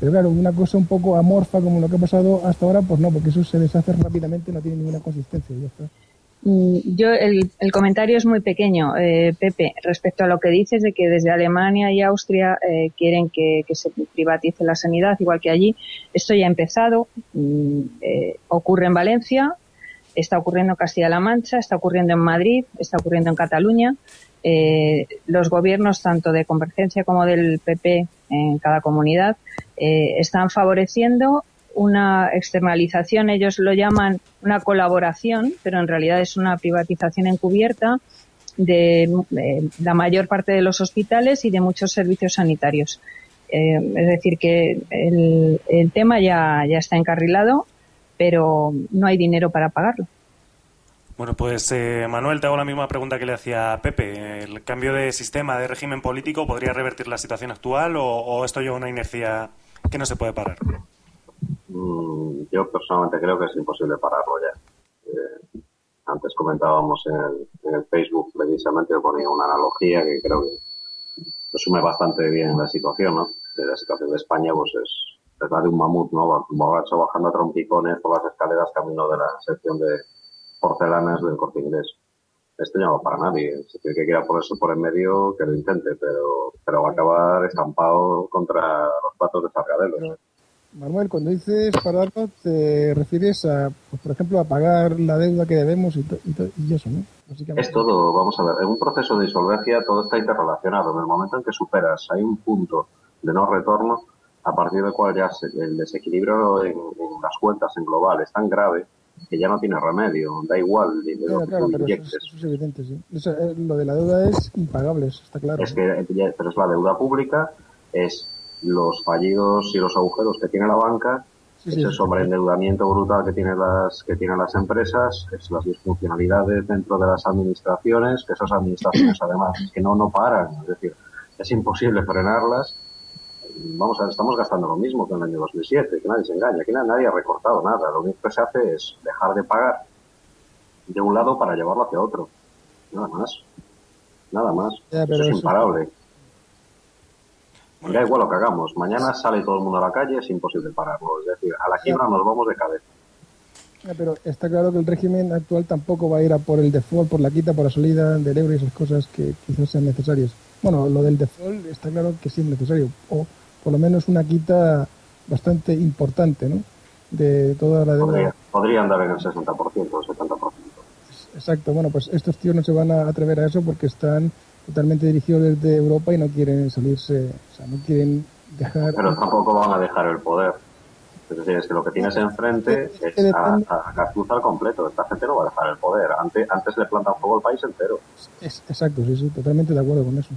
Pero claro, una cosa un poco amorfa como lo que ha pasado hasta ahora, pues no, porque eso se deshace rápidamente, no tiene ninguna consistencia. Ya está. Mm, yo, el, el, comentario es muy pequeño, eh, Pepe, respecto a lo que dices de que desde Alemania y Austria eh, quieren que, se privatice la sanidad, igual que allí. Esto ya ha empezado, mm, eh, ocurre en Valencia, está ocurriendo en Castilla-La Mancha, está ocurriendo en Madrid, está ocurriendo en Cataluña. Eh, los gobiernos, tanto de Convergencia como del PP en cada comunidad, eh, están favoreciendo una externalización, ellos lo llaman una colaboración, pero en realidad es una privatización encubierta de, la mayor parte de los hospitales y de muchos servicios sanitarios. Eh, es decir, que el, el, tema ya, ya está encarrilado, pero no hay dinero para pagarlo. Bueno, pues eh, Manuel, te hago la misma pregunta que le hacía Pepe. ¿El cambio de sistema, de régimen político, podría revertir la situación actual o, o esto lleva una inercia que no se puede parar? Mm, yo personalmente creo que es imposible pararlo ya. Eh, antes comentábamos en el, en el Facebook precisamente, ponía una analogía que creo que resume bastante bien la situación, ¿no? La situación de España, pues es, es la de un mamut, ¿no? Un borracho bajando a trompicones por las escaleras camino de la sección de porcelanas del corte inglés. Esto no va para nadie. Si tiene que quiera ponerse por en medio, que lo intente, pero, pero va a acabar estampado contra los patos de Sargadelos. Manuel, cuando dices pararlo, te refieres a, pues, por ejemplo, a pagar la deuda que debemos y, y, y eso, ¿no? Es todo, vamos a ver, en un proceso de insolvencia todo está interrelacionado. En el momento en que superas, hay un punto de no retorno, a partir del cual ya se, el desequilibrio en, en, las cuentas en global es tan grave que ya no tiene remedio, da igual dinero claro, claro, que tú inyectes. Eso, eso, es evidente, sí. Eso, eh, lo de la deuda es impagable, está claro. Es que, pero es la deuda pública, es los fallidos y los agujeros que tiene la banca, sí, ese sí, sobreendeudamiento brutal que tienen las que tienen las empresas, es las disfuncionalidades dentro de las administraciones, que esas administraciones además que no no paran, es decir, es imposible frenarlas. Vamos a ver, estamos gastando lo mismo que en el año 2007, que nadie se engaña, que nadie ha recortado nada, lo único que se hace es dejar de pagar de un lado para llevarlo hacia otro, nada más, nada más, ya, eso es imparable. Da igual lo que hagamos. Mañana sale todo el mundo a la calle, es imposible pararlo. Es decir, a la quiebra nos vamos de cabeza. Pero está claro que el régimen actual tampoco va a ir a por el default, por la quita, por la salida del euro y esas cosas que quizás sean necesarias. Bueno, lo del default está claro que sí es necesario, o por lo menos una quita bastante importante, ¿no? De toda la deuda. Podría, andar en el 60% o 70%. Exacto, bueno, pues estos tíos no se van a atrever a eso porque están totalmente dirigidos desde Europa y no quieren salirse, o sea, no quieren dejar... Pero tampoco van a dejar el poder. Es decir, es que lo que tienes enfrente es, a, a, completo. Esta gente no va a dejar el poder. Antes, antes le plantan fuego al país entero. Es, exacto, sí, sí, totalmente de acuerdo con eso.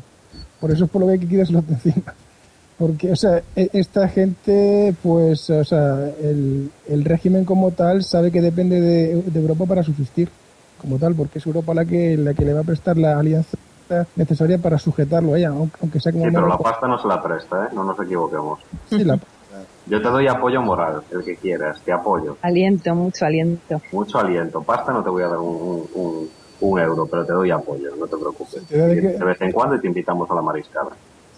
Por eso es por lo que hay que quitárselo de encima. Porque, o sea, e, esta gente, pues, o sea, el, el régimen como tal sabe que depende de, de Europa para subsistir como tal, porque es Europa la que, la que le va a prestar la alianza necesaria para sujetarlo a ella, aunque sea como... Sí, pero la pasta no se la presta, ¿eh? No nos equivoquemos. Sí, la... Yo te doy apoyo moral, el que quieras, te apoyo. Aliento, mucho aliento. Mucho aliento. Pasta no te voy a dar un, un, un euro, pero te doy apoyo, no te preocupes. de, vez en cuando y te invitamos a la mariscada.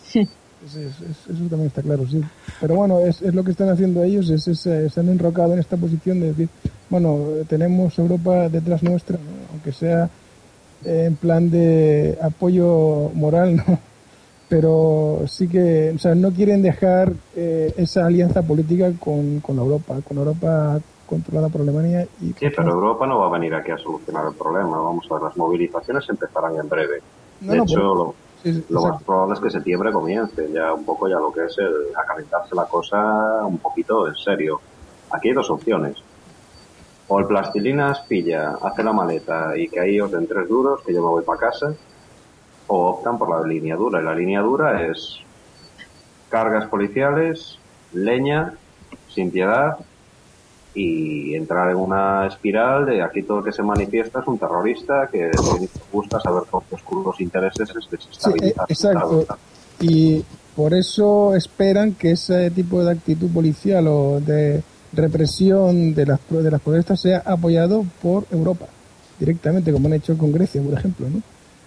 Sí. eso también está claro, sí. Pero bueno, es, es lo que están haciendo ellos, es, es, se han enrocado en esta posición de decir, bueno, tenemos Europa detrás nuestra, aunque sea en plan de apoyo moral, ¿no? pero sí que, o sea, no quieren dejar eh, esa alianza política con, con Europa, con Europa controlada por Alemania. Y sí, pero Europa no va a venir aquí a solucionar el problema. Vamos a ver, las movilizaciones empezarán en breve. de hecho, lo, más probable es que septiembre comience, ya un poco ya lo que es el, a calentarse la cosa un poquito en serio. Aquí hay dos opciones o el plastilinas pilla, hace la maleta y que ahí os den tres duros, que yo me voy para casa, o optan por la línea dura. Y la línea dura es cargas policiales, leña, sin piedad, y entrar en una espiral de aquí todo lo que se manifiesta es un terrorista que busca saber por qué oscuros intereses es desestabilizar. Sí, exacto. Y por eso esperan que ese tipo de actitud policial o de represión de las, de las protestas sea apoyado por Europa, directamente, como han hecho con Grecia, por ejemplo, ¿no?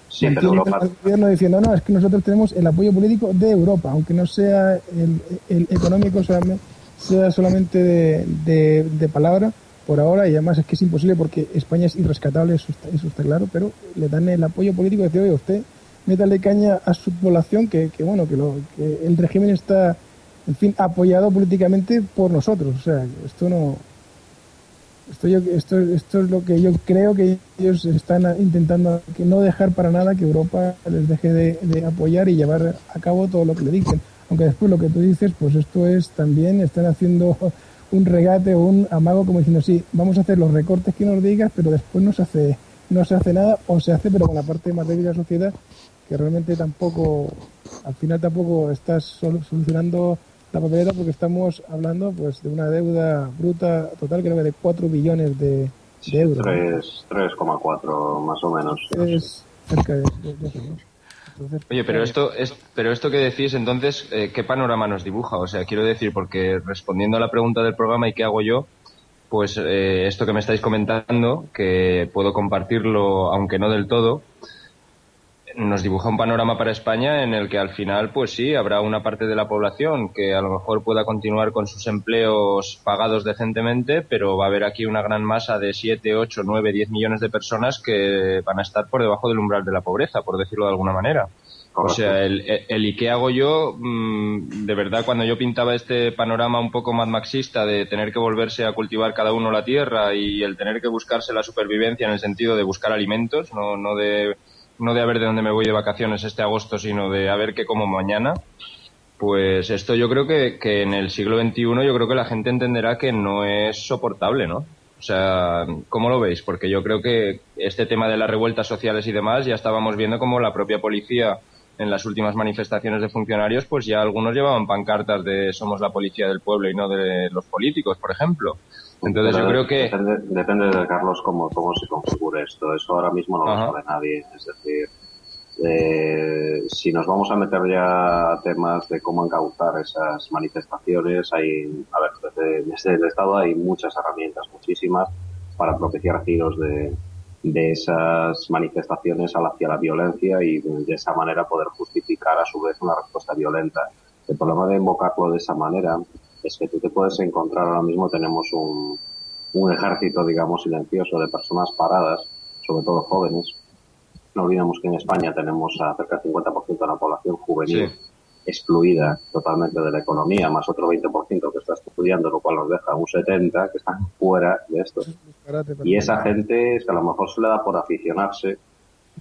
Sí, pero Europa... el gobierno diciendo, no, es que nosotros tenemos el apoyo político de Europa, aunque no sea el, el económico, sea solamente de, de, palabra por ahora, y además es que es imposible porque España es irrescatable, eso está, eso está claro, pero le dan el apoyo político de decir, oye, usted métale caña a su población, que, que bueno, que, lo, que el régimen está en fin, apoyado políticamente por nosotros. O sea, esto no. Esto, esto, esto es lo que yo creo que ellos están intentando que no dejar para nada que Europa les deje de, apoyar y llevar a cabo todo lo que le dicen. Aunque después lo que tú dices, pues esto es también, están haciendo un regate o un amago como diciendo, sí, vamos a hacer los recortes que nos digas, pero después no se hace, no se hace nada o se hace pero con la parte más débil de la sociedad que realmente tampoco, al final tampoco estás solucionando la papeleta porque estamos hablando pues de una deuda bruta total creo que de 4 billones de, euros. 3,4 más o menos. Es cerca de, Oye, pero esto es, pero esto que decís entonces, eh, ¿qué panorama nos dibuja? O sea, quiero decir, porque respondiendo a la pregunta del programa y qué hago yo, pues eh, esto que me estáis comentando, que puedo compartirlo, aunque no del todo, nos dibuja un panorama para España en el que al final, pues sí, habrá una parte de la población que a lo mejor pueda continuar con sus empleos pagados decentemente, pero va a haber aquí una gran masa de 7, 8, 9, 10 millones de personas que van a estar por debajo del umbral de la pobreza, por decirlo de alguna manera. O sea, el, el, ¿y qué hago yo? Mm, de verdad, cuando yo pintaba este panorama un poco más marxista de tener que volverse a cultivar cada uno la tierra y el tener que buscarse la supervivencia en el sentido de buscar alimentos, no, no de no de a ver de dónde me voy de vacaciones este agosto, sino de a ver qué como mañana, pues esto yo creo que, que en el siglo XXI yo creo que la gente entenderá que no es soportable, ¿no? O sea, ¿cómo lo veis? Porque yo creo que este tema de las revueltas sociales y demás ya estábamos viendo como la propia policía en las últimas manifestaciones de funcionarios, pues ya algunos llevaban pancartas de somos la policía del pueblo y no de los políticos, por ejemplo. Entonces yo creo que... Depende, de Carlos cómo, cómo se configure esto. Eso ahora mismo no lo sabe nadie. Es decir, eh, si nos vamos a meter ya a temas de cómo encauzar esas manifestaciones, hay, a ver, desde, el Estado hay muchas herramientas, muchísimas, para propiciar giros de, de esas manifestaciones hacia la violencia y de esa manera poder justificar a su vez una respuesta violenta El problema de invocarlo de esa manera es que tú te puedes encontrar ahora mismo tenemos un, un ejército, digamos, silencioso de personas paradas, sobre todo jóvenes. No olvidemos que en España tenemos a cerca del 50% de la población juvenil excluida totalmente de la economía, más otro 20% que está estudiando, lo cual nos deja un 70% que están fuera de esto. Y esa gente es que a lo mejor se le da por aficionarse, eh,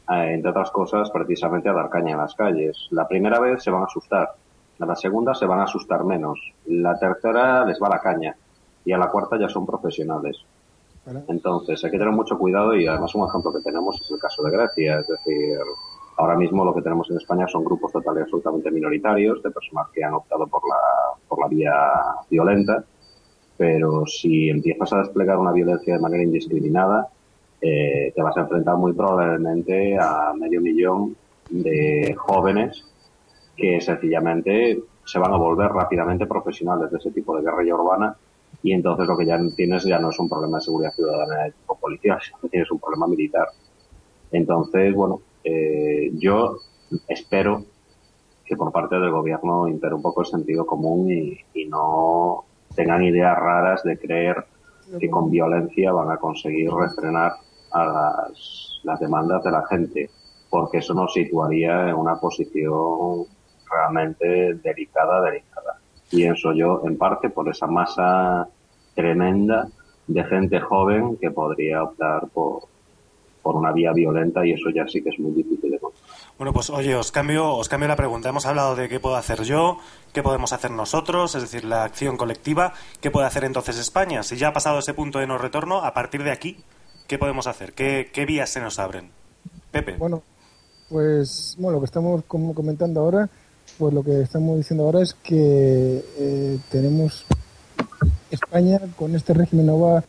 entre otras cosas, precisamente a dar caña en las calles. La primera vez se van a asustar, a la segunda se van a asustar menos, la tercera les va la caña. Y a la cuarta ya son profesionales. Entonces hay que tener mucho cuidado y además un ejemplo que tenemos es el caso de Grecia, es decir, Ahora mismo lo que tenemos en España son grupos totales absolutamente minoritarios de personas que han optado por la, por la vía violenta, pero si empiezas a desplegar una violencia de manera indiscriminada, eh, te vas a enfrentar muy probablemente a medio millón de jóvenes que sencillamente se van a volver rápidamente profesionales de ese tipo de guerrilla urbana y entonces lo que ya tienes ya no es un problema de seguridad ciudadana de tipo policial, sino que tienes un problema militar. Entonces, bueno, eh, yo espero que por parte del gobierno impere un poco el sentido común y, no tengan ideas raras de creer que con violencia van a conseguir refrenar a las, las demandas de la gente, porque eso nos situaría en una posición realmente delicada, delicada. Pienso yo, en parte, por esa masa tremenda de gente joven que podría optar por, por una vía violenta y eso ya sí que es muy difícil de controlar. Bueno, pues oye, os cambio, os cambio la pregunta. Hemos hablado de qué puedo hacer yo, qué podemos hacer nosotros, es decir, la acción colectiva. ¿Qué puede hacer entonces España? Si ya ha pasado ese punto de no retorno, a partir de aquí, ¿qué podemos hacer? ¿Qué, qué vías se nos abren? Pepe. Bueno, pues bueno, lo que estamos comentando ahora, pues lo que estamos diciendo ahora es que eh, tenemos España con este régimen no va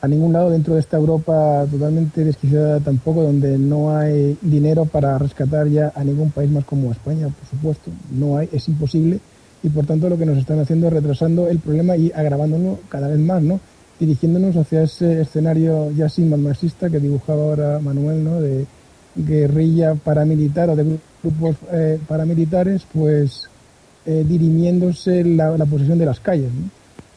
a ningún lado dentro de esta Europa totalmente desquiciada tampoco, donde no hay dinero para rescatar ya a ningún país más como España, por supuesto. No hay, es imposible. Y por tanto lo que nos están haciendo es retrasando el problema y agravándolo cada vez más, ¿no? Dirigiéndonos hacia ese escenario ya sin marxista que dibujaba ahora Manuel, ¿no? De guerrilla paramilitar o de grupos eh, paramilitares, pues eh, dirimiéndose la, la posesión de las calles, ¿no?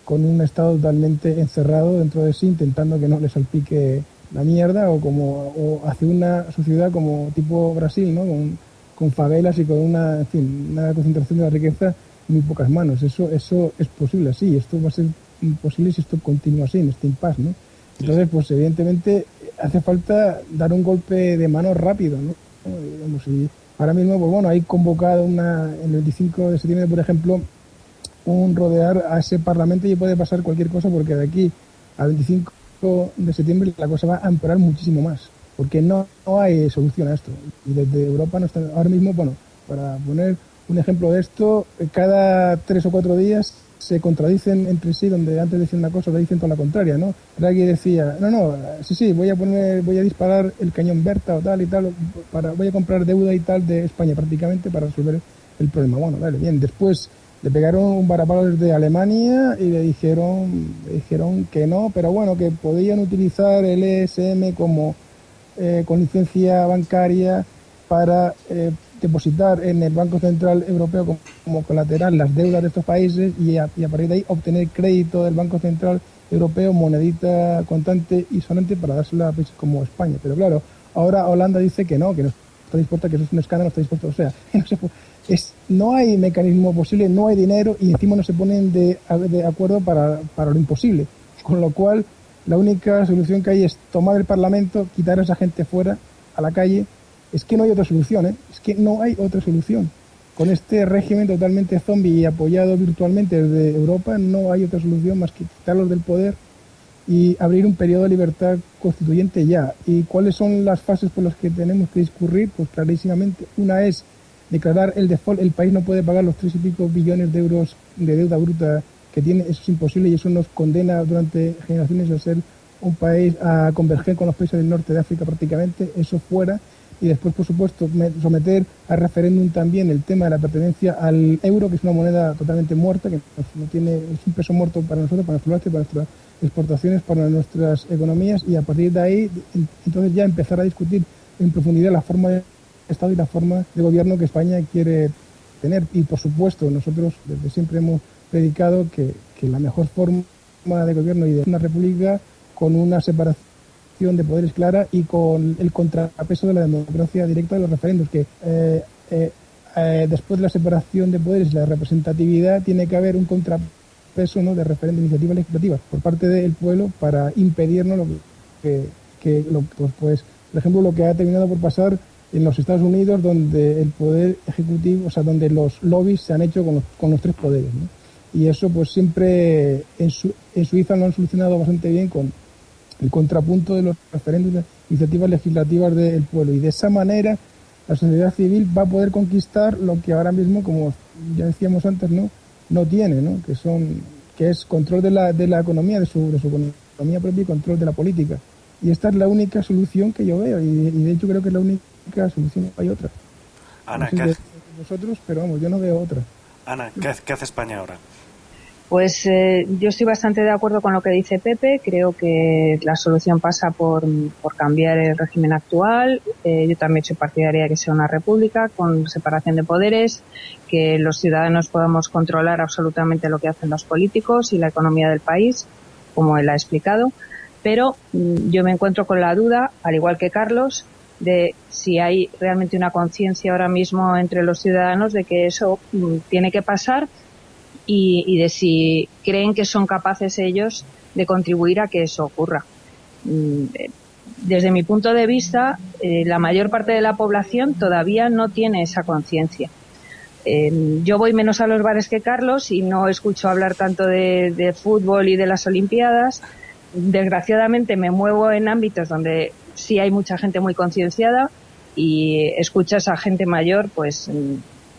con un estado totalmente encerrado dentro de sí, intentando que no le salpique la mierda o como o hacia una sociedad como tipo Brasil, ¿no? Con, con favelas y con una, en fin, una concentración de la riqueza en muy pocas manos. Eso, eso es posible así. Esto va a ser imposible si esto continúa así, en este impasse, ¿no? Entonces, pues evidentemente hace falta dar un golpe de mano rápido, ¿no? Digamos, y ahora mismo, pues bueno, hay convocado una, el 25 de septiembre, por ejemplo, un rodear a ese Parlamento y puede pasar cualquier cosa porque de aquí al 25 de septiembre la cosa va a empeorar muchísimo más porque no, hay solución a esto. Y desde Europa no está, ahora mismo bueno para poner un ejemplo de esto cada tres o cuatro días se contradicen entre sí donde antes decían una cosa ahora dicen toda la contraria no Draghi decía no no sí sí voy a poner voy a disparar el cañón Berta o tal y tal para voy a comprar deuda y tal de España prácticamente para resolver el problema bueno vale bien después le pegaron un varapalo desde Alemania y le dijeron, dijeron que no, pero bueno, que podían utilizar el ESM como eh, con licencia bancaria para eh, depositar en el Banco Central Europeo como, colateral las deudas de estos países y a, partir de ahí obtener crédito del Banco Central Europeo, monedita contante y sonante para dársela a países como España. Pero claro, ahora Holanda dice que no, que no está dispuesta, que eso es un escándalo, no está dispuesto, o sea, no se es, no hay mecanismo posible, no hay dinero y encima no se ponen de, de acuerdo para, lo imposible. Con lo cual, la única solución que hay es tomar el Parlamento, quitar a esa gente fuera, a la calle. Es que no hay otra solución, ¿eh? es que no hay otra solución. Con este régimen totalmente zombie y apoyado virtualmente desde Europa, no hay otra solución más que quitarlos del poder y abrir un periodo de libertad constituyente ya. ¿Y cuáles son las fases por las que tenemos que discurrir? Pues clarísimamente, una es declarar el default, el país no puede pagar los tres y pico billones de euros de deuda bruta que tiene, eso es imposible y eso nos condena durante generaciones a ser un país, a converger con los países del norte de África prácticamente, eso fuera, y después, por supuesto, someter a referéndum también el tema de la pertenencia al euro, que es una moneda totalmente muerta, que no tiene, es un peso muerto para nosotros, para nuestro arte, para nuestras exportaciones, para nuestras economías, y a partir de ahí, entonces ya empezar a discutir en profundidad la forma de Estado y la forma de gobierno que España quiere tener. Y por supuesto, nosotros desde siempre hemos predicado que, que la mejor forma de gobierno y de una república con una separación de poderes clara y con el contrapeso de la democracia directa de los referendos, que eh, eh, eh, después de la separación de poderes y la representatividad tiene que haber un contrapeso ¿no? de referendo iniciativas legislativas por parte del pueblo para impedirnos lo que, que lo, pues, pues, por ejemplo, lo que ha terminado por pasar en los Estados Unidos, donde el poder ejecutivo, o sea, donde los lobbies se han hecho con los, con los tres poderes. ¿no? Y eso, pues siempre en, su, en Suiza lo han solucionado bastante bien con el contrapunto de los referendos de iniciativas legislativas del pueblo. Y de esa manera la sociedad civil va a poder conquistar lo que ahora mismo, como ya decíamos antes, no, no tiene, ¿no? que son que es control de la, de la economía, de su, de su economía propia y control de la política. Y esta es la única solución que yo veo, y, y de hecho creo que es la única solución, hay otra. Ana, no ¿qué, sé vosotros, pero vamos, yo no veo otra. Ana, ¿qué, qué hace España ahora? Pues eh, yo estoy bastante de acuerdo con lo que dice Pepe. Creo que la solución pasa por, por cambiar el régimen actual. Eh, yo también soy partidaria de que sea una república con separación de poderes, que los ciudadanos podamos controlar absolutamente lo que hacen los políticos y la economía del país, como él ha explicado. Pero mm, yo me encuentro con la duda, al igual que Carlos, de si hay realmente una conciencia ahora mismo entre los ciudadanos de que eso mm, tiene que pasar y, y, de si creen que son capaces ellos de contribuir a que eso ocurra. Desde mi punto de vista, eh, la mayor parte de la población todavía no tiene esa conciencia. Eh, yo voy menos a los bares que Carlos y no escucho hablar tanto de, fútbol y de las Olimpiadas. Desgraciadamente me muevo en ámbitos donde sí hay mucha gente muy concienciada y escuchas a gente mayor pues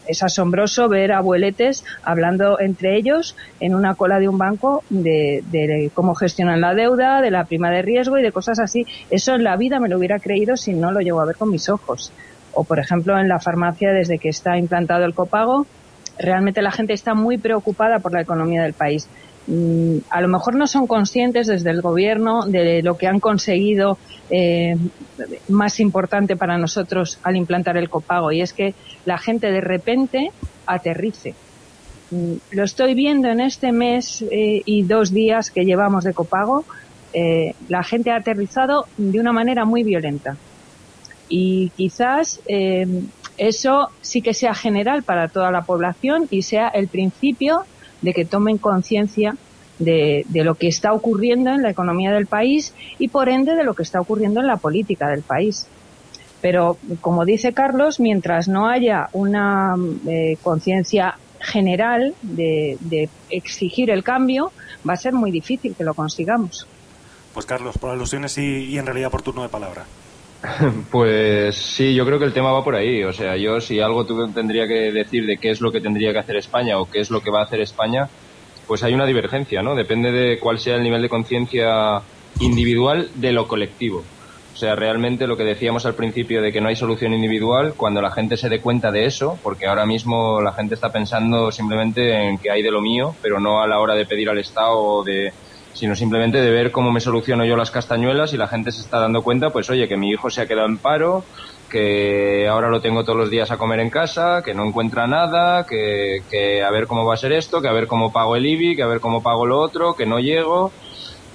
es asombroso ver abueletes hablando entre ellos en una cola de un banco de, de, cómo gestionan la deuda, de la prima de riesgo y de cosas así. Eso en la vida me lo hubiera creído si no lo llego a ver con mis ojos. O, por ejemplo, en la farmacia, desde que está implantado el copago, realmente la gente está muy preocupada por la economía del país a lo mejor no son conscientes desde el gobierno de lo que han conseguido eh, más importante para nosotros al implantar el copago y es que la gente de repente aterrice. Lo estoy viendo en este mes eh, y dos días que llevamos de copago. Eh, la gente ha aterrizado de una manera muy violenta. Y quizás eso sí que sea general para toda la población y sea el principio de que tomen conciencia de, de, lo que está ocurriendo en la economía del país y por ende de lo que está ocurriendo en la política del país. Pero, como dice Carlos, mientras no haya una eh, conciencia general de, exigir el cambio, va a ser muy difícil que lo consigamos. Pues Carlos, por alusiones y en realidad por turno de palabra. Pues sí, yo creo que el tema va por ahí. O sea, yo si algo tendría que decir de qué es lo que tendría que hacer España o qué es lo que va a hacer España, pues hay una divergencia, ¿no? Depende de cuál sea el nivel de conciencia individual de lo colectivo. O sea, realmente lo que decíamos al principio de que no hay solución individual, cuando la gente se dé cuenta de eso, porque ahora mismo la gente está pensando simplemente en que hay de lo mío, pero no a la hora de pedir al Estado de sino simplemente de ver cómo me soluciono yo las castañuelas y la gente se está dando cuenta, pues oye, que mi hijo se ha quedado en paro, que ahora lo tengo todos los días a comer en casa, que no encuentra nada, que, a ver cómo va a ser esto, que a ver cómo pago el IBI, que a ver cómo pago lo otro, que no llego.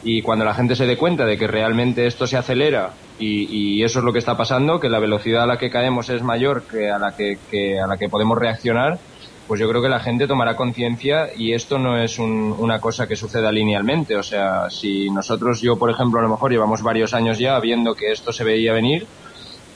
Y cuando la gente se dé cuenta de que realmente esto se acelera y, y, eso es lo que está pasando, que la velocidad a la que caemos es mayor que a la que, que a la que podemos reaccionar, pues yo creo que la gente tomará conciencia y esto no es un, una cosa que suceda linealmente. O sea, si nosotros, yo por ejemplo, a lo mejor llevamos varios años ya viendo que esto se veía venir,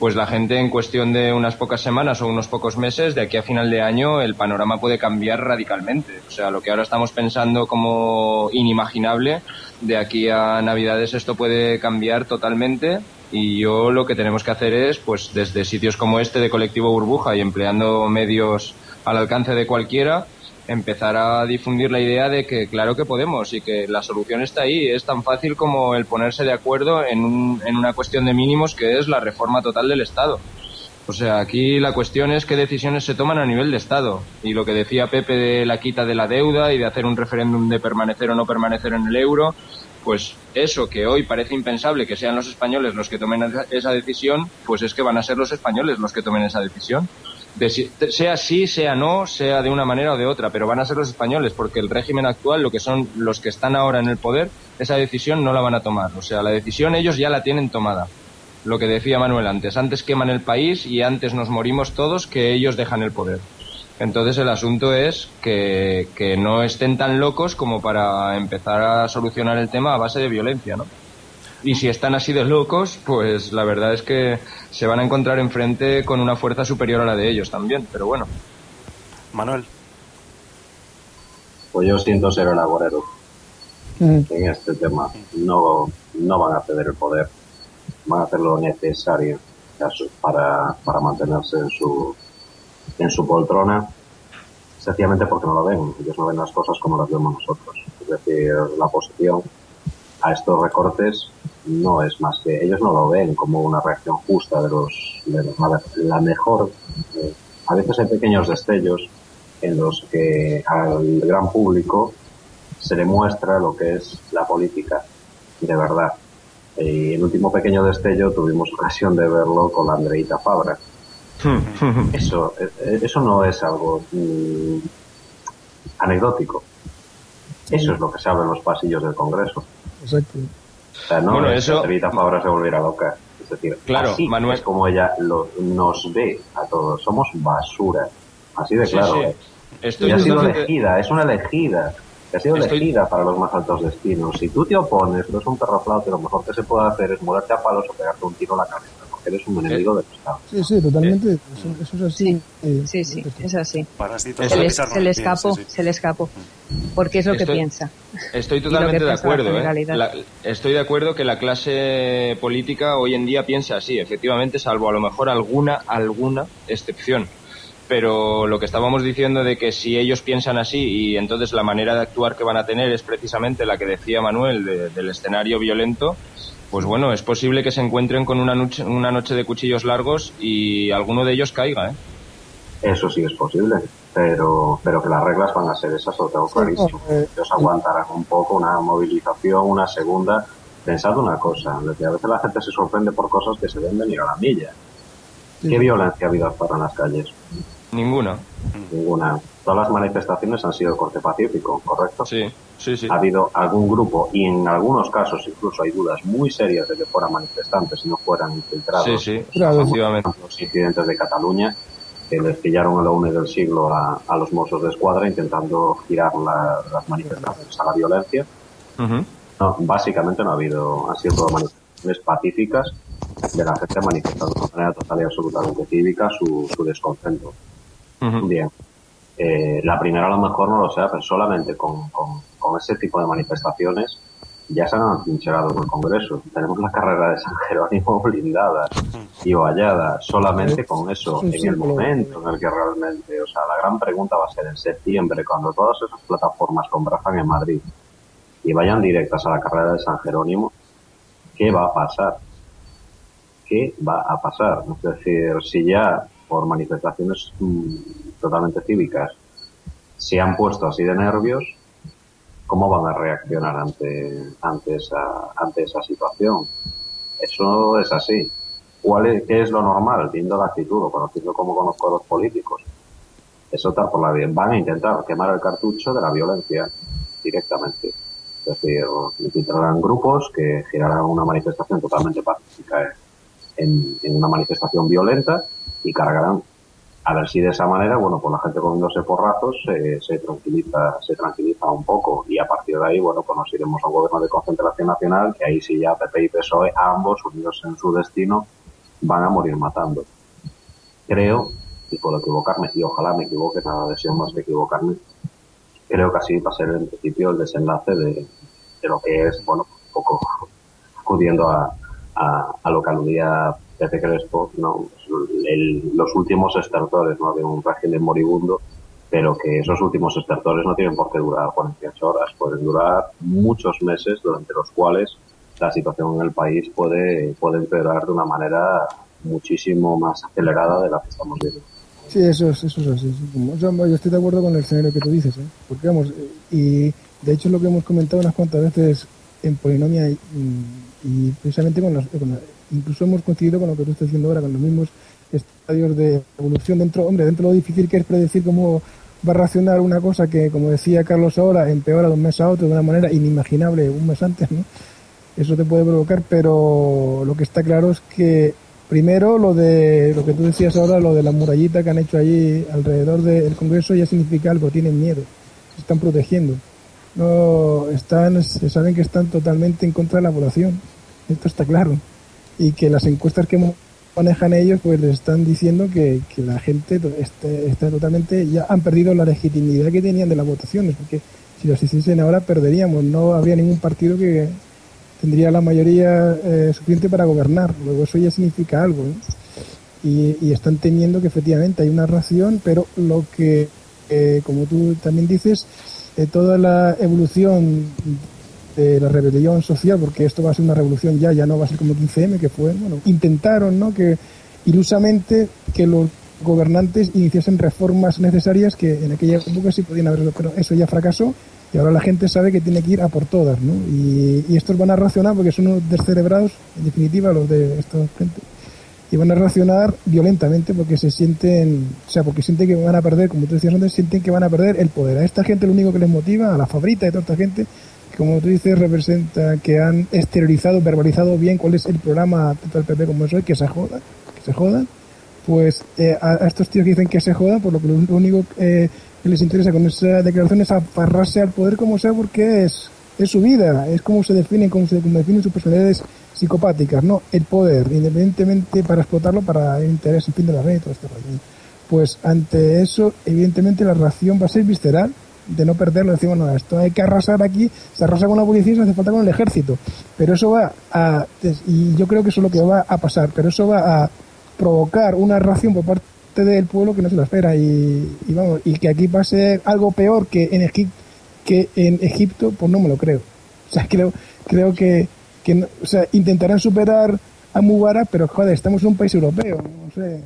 pues la gente en cuestión de unas pocas semanas o unos pocos meses, de aquí a final de año, el panorama puede cambiar radicalmente. O sea, lo que ahora estamos pensando como inimaginable, de aquí a Navidades esto puede cambiar totalmente. Y yo lo que tenemos que hacer es, pues desde sitios como este de Colectivo Burbuja y empleando medios al alcance de cualquiera, empezar a difundir la idea de que claro que podemos y que la solución está ahí. Es tan fácil como el ponerse de acuerdo en, un, en una cuestión de mínimos que es la reforma total del Estado. O sea, aquí la cuestión es qué decisiones se toman a nivel de Estado. Y lo que decía Pepe de la quita de la deuda y de hacer un referéndum de permanecer o no permanecer en el euro, pues eso que hoy parece impensable que sean los españoles los que tomen esa decisión, pues es que van a ser los españoles los que tomen esa decisión. Sea sí, sea no, sea de una manera o de otra, pero van a ser los españoles, porque el régimen actual, lo que son los que están ahora en el poder, esa decisión no la van a tomar. O sea, la decisión ellos ya la tienen tomada. Lo que decía Manuel antes, antes queman el país y antes nos morimos todos que ellos dejan el poder. Entonces el asunto es que, que no estén tan locos como para empezar a solucionar el tema a base de violencia, ¿no? Y si están así de locos, pues la verdad es que se van a encontrar enfrente con una fuerza superior a la de ellos también, pero bueno. Manuel. Pues yo siento ser el agorero mm. en este tema. No, no van a ceder el poder, van a hacer lo necesario para, para mantenerse en su, en su poltrona, sencillamente porque no lo ven. Ellos no ven las cosas como las vemos nosotros. Es decir, la oposición a estos recortes no es más que ellos no lo ven como una reacción justa de los, de la mejor eh, a veces hay pequeños destellos en los que al gran público se le muestra lo que es la política de verdad. Y el último pequeño destello tuvimos ocasión de verlo con la Andreita Fabra. Eso eh, eso no es algo mm, anecdótico. Eso es lo que se habla en los pasillos del Congreso Exacto. O sea, no bueno, eso... Evita Fabra se volviera loca. Es decir, claro, así Manuel... es como ella lo, nos ve a todos. Somos basura. Así de claro. Sí, Estoy y ha sido elegida, es una elegida. Que ha sido elegida para los más altos destinos. Si tú te opones, eres un perro flauta, lo mejor que se puede hacer es mudarte a palos o pegarte un tiro en la cabeza eres un enemigo del Estado. Sí, sí, totalmente. Eso, es así. Sí, sí, es así. Se, le, se le escapó, se le escapó. Porque es lo que piensa. Estoy totalmente de acuerdo. ¿eh? estoy de acuerdo que la clase política hoy en día piensa así, efectivamente, salvo a lo mejor alguna, alguna excepción pero lo que estábamos diciendo de que si ellos piensan así y entonces la manera de actuar que van a tener es precisamente la que decía Manuel del escenario violento, pues bueno, es posible que se encuentren con una noche, una noche de cuchillos largos y alguno de ellos caiga, ¿eh? Eso sí es posible, pero, pero que las reglas van a ser esas, lo tengo clarísimo. Eh, ellos aguantarán un poco una movilización, una segunda. Pensad una cosa, que a veces la gente se sorprende por cosas que se deben venir a la milla. ¿Qué violencia ha habido hasta ahora en las calles? Ninguna. Ninguna. Todas las manifestaciones han sido de corte pacífico, ¿correcto? Sí, sí, sí. Ha habido algún grupo, y en algunos casos incluso hay dudas muy serias de que fueran manifestantes y no fueran infiltrados. Sí, sí, efectivamente. Los incidentes de Cataluña, que les pillaron a la UNE del siglo a, los mozos de escuadra intentando girar las manifestaciones a la violencia. no, básicamente no ha habido, han sido todas manifestaciones pacíficas de la gente manifestando de manera total y absolutamente cívica su, su descontento. Bien. Eh, la primera a lo mejor no lo sea, pero solamente con, con, ese tipo de manifestaciones ya se han atrincherado en el Congreso. Tenemos la carrera de San Jerónimo blindada y vallada. Solamente con eso, en el momento en el que realmente, o sea, la gran pregunta va a ser en septiembre, cuando todas esas plataformas converjan en Madrid y vayan directas a la carrera de San Jerónimo, ¿qué va a pasar? ¿Qué va a pasar? Es decir, si ya por manifestaciones mm, totalmente cívicas se han puesto así de nervios, ¿cómo van a reaccionar ante, ante, esa, ante esa situación? Eso es así. ¿Cuál es, ¿Qué es lo normal? Viendo la actitud o conociendo como conozco a los políticos. Eso está por la bien. Van a intentar quemar el cartucho de la violencia directamente. Es decir, infiltrarán grupos que girarán una manifestación totalmente pacífica en una manifestación violenta y cargarán a ver si de esa manera, bueno, pues la gente comiéndose porrazos se, se tranquiliza, se tranquiliza un poco y a partir de ahí, bueno, pues nos iremos a un gobierno de concentración nacional que ahí sí ya PP y PSOE, ambos unidos en su destino, van a morir matando. Creo, y puedo equivocarme, y ojalá me equivoque, nada deseo más que equivocarme, creo que así va a ser en principio el desenlace de, de lo que es, bueno, un poco acudiendo a, a, a lo que aludía Pepe Crespo, ¿no? Los últimos estertores ¿no? de un régimen moribundo, pero que esos últimos estertores no tienen por qué durar 48 horas, pueden durar muchos meses durante los cuales la situación en el país puede, puede empeorar de una manera muchísimo más acelerada de la que estamos viendo. Sí, eso es, eso es así. Yo, estoy de acuerdo con el escenario que tú dices, ¿eh? porque vamos, y de hecho lo que hemos comentado unas cuantas veces en Polinomia y, precisamente con, las, incluso hemos coincidido con lo que tú estás diciendo ahora, con los mismos estadios de evolución dentro, hombre, dentro de lo difícil que es predecir cómo va a reaccionar una cosa que, como decía Carlos ahora, empeora de un mes a otro de una manera inimaginable un mes antes, ¿no? Eso te puede provocar, pero lo que está claro es que primero lo de lo que tú decías ahora, lo de la murallita que han hecho allí alrededor del Congreso ya significa algo, tienen miedo, se están protegiendo. No están saben que están totalmente en contra de la población. Esto está claro. Y que las encuestas que manejan ellos pues les están diciendo que, que la gente está, totalmente ya han perdido la legitimidad que tenían de las votaciones porque si las hiciesen ahora perderíamos no habría ningún partido que tendría la mayoría eh, suficiente para gobernar luego eso ya significa algo y, y, están temiendo que efectivamente hay una ración pero lo que eh, como tú también dices eh, toda la evolución la rebelión social, porque esto va a ser una revolución ya, ya no va a ser como 15M, que fue, bueno, intentaron, ¿no? Que ilusamente que los gobernantes iniciasen reformas necesarias que en aquella época sí podían haberlo, pero eso ya fracasó y ahora la gente sabe que tiene que ir a por todas, ¿no? Y, estos van a racionar porque son unos descerebrados, en definitiva, los de esta gente, y van a racionar violentamente porque se sienten, o sea, porque sienten que van a perder, como tú decías antes, sienten que van a perder el poder. A esta gente lo único que les motiva, a la favorita de toda esta gente, como tú dices, representa que han exteriorizado, verbalizado bien cuál es el programa del PP como es hoy, que se jodan, que se jodan, pues eh, a, estos tíos que dicen que se jodan, por lo que lo, único eh, que les interesa con esa declaración es afarrarse al poder como sea porque es, es su vida, es como se definen, como se definen sus personalidades psicopáticas, ¿no? El poder, independientemente para explotarlo para el interés en fin de la red, todo este Pues ante eso, evidentemente la reacción va a ser visceral, de no perderlo, decimos, no, esto hay que arrasar aquí, se arrasa con la policía y se hace falta con el ejército. Pero eso va a, y yo creo que eso es lo que va a pasar, pero eso va a provocar una reacción por parte del pueblo que no se la espera y, vamos, y que aquí pase algo peor que en Egipto, que en Egipto, pues no me lo creo. O sea, creo, creo que, que o sea, intentarán superar a Mubarak, pero joder, estamos en un país europeo, no sé,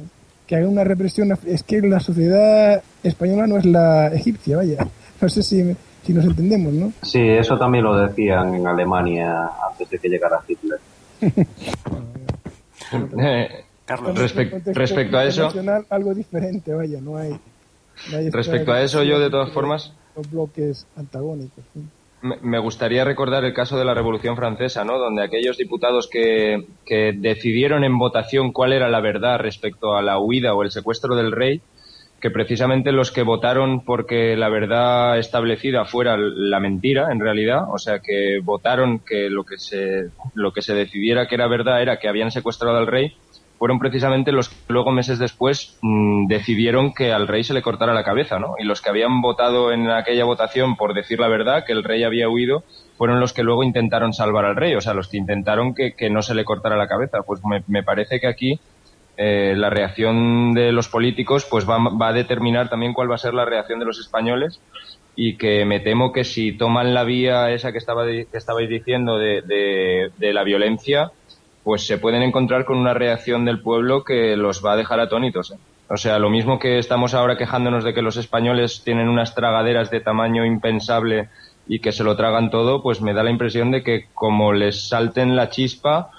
que haga una represión, es que la sociedad española no es la egipcia, vaya. No sé si, si nos entendemos, ¿no? Sí, eso también lo decían en Alemania antes de que llegara Hitler. Eh, Carlos, respecto a eso, algo diferente, vaya, no hay. respecto a eso, yo de todas formas. Los bloques antagónicos. Me gustaría recordar el caso de la Revolución Francesa, ¿no? Donde aquellos diputados que, que decidieron en votación cuál era la verdad respecto a la huida o el secuestro del rey, que precisamente los que votaron porque la verdad establecida fuera la mentira, en realidad, o sea, que votaron que lo que se, lo que se decidiera que era verdad era que habían secuestrado al rey, fueron precisamente los que luego, meses después, mm, decidieron que al rey se le cortara la cabeza, ¿no? Y los que habían votado en aquella votación por decir la verdad, que el rey había huido, fueron los que luego intentaron salvar al rey, o sea, los que intentaron que, que no se le cortara la cabeza. Pues me, me parece que aquí eh, la reacción de los políticos pues va, a determinar también cuál va a ser la reacción de los españoles y que me temo que si toman la vía esa que, estaba, que estabais diciendo de, de, la violencia, pues se pueden encontrar con una reacción del pueblo que los va a dejar atónitos. ¿eh? O sea, lo mismo que estamos ahora quejándonos de que los españoles tienen unas tragaderas de tamaño impensable y que se lo tragan todo, pues me da la impresión de que como les salten la chispa,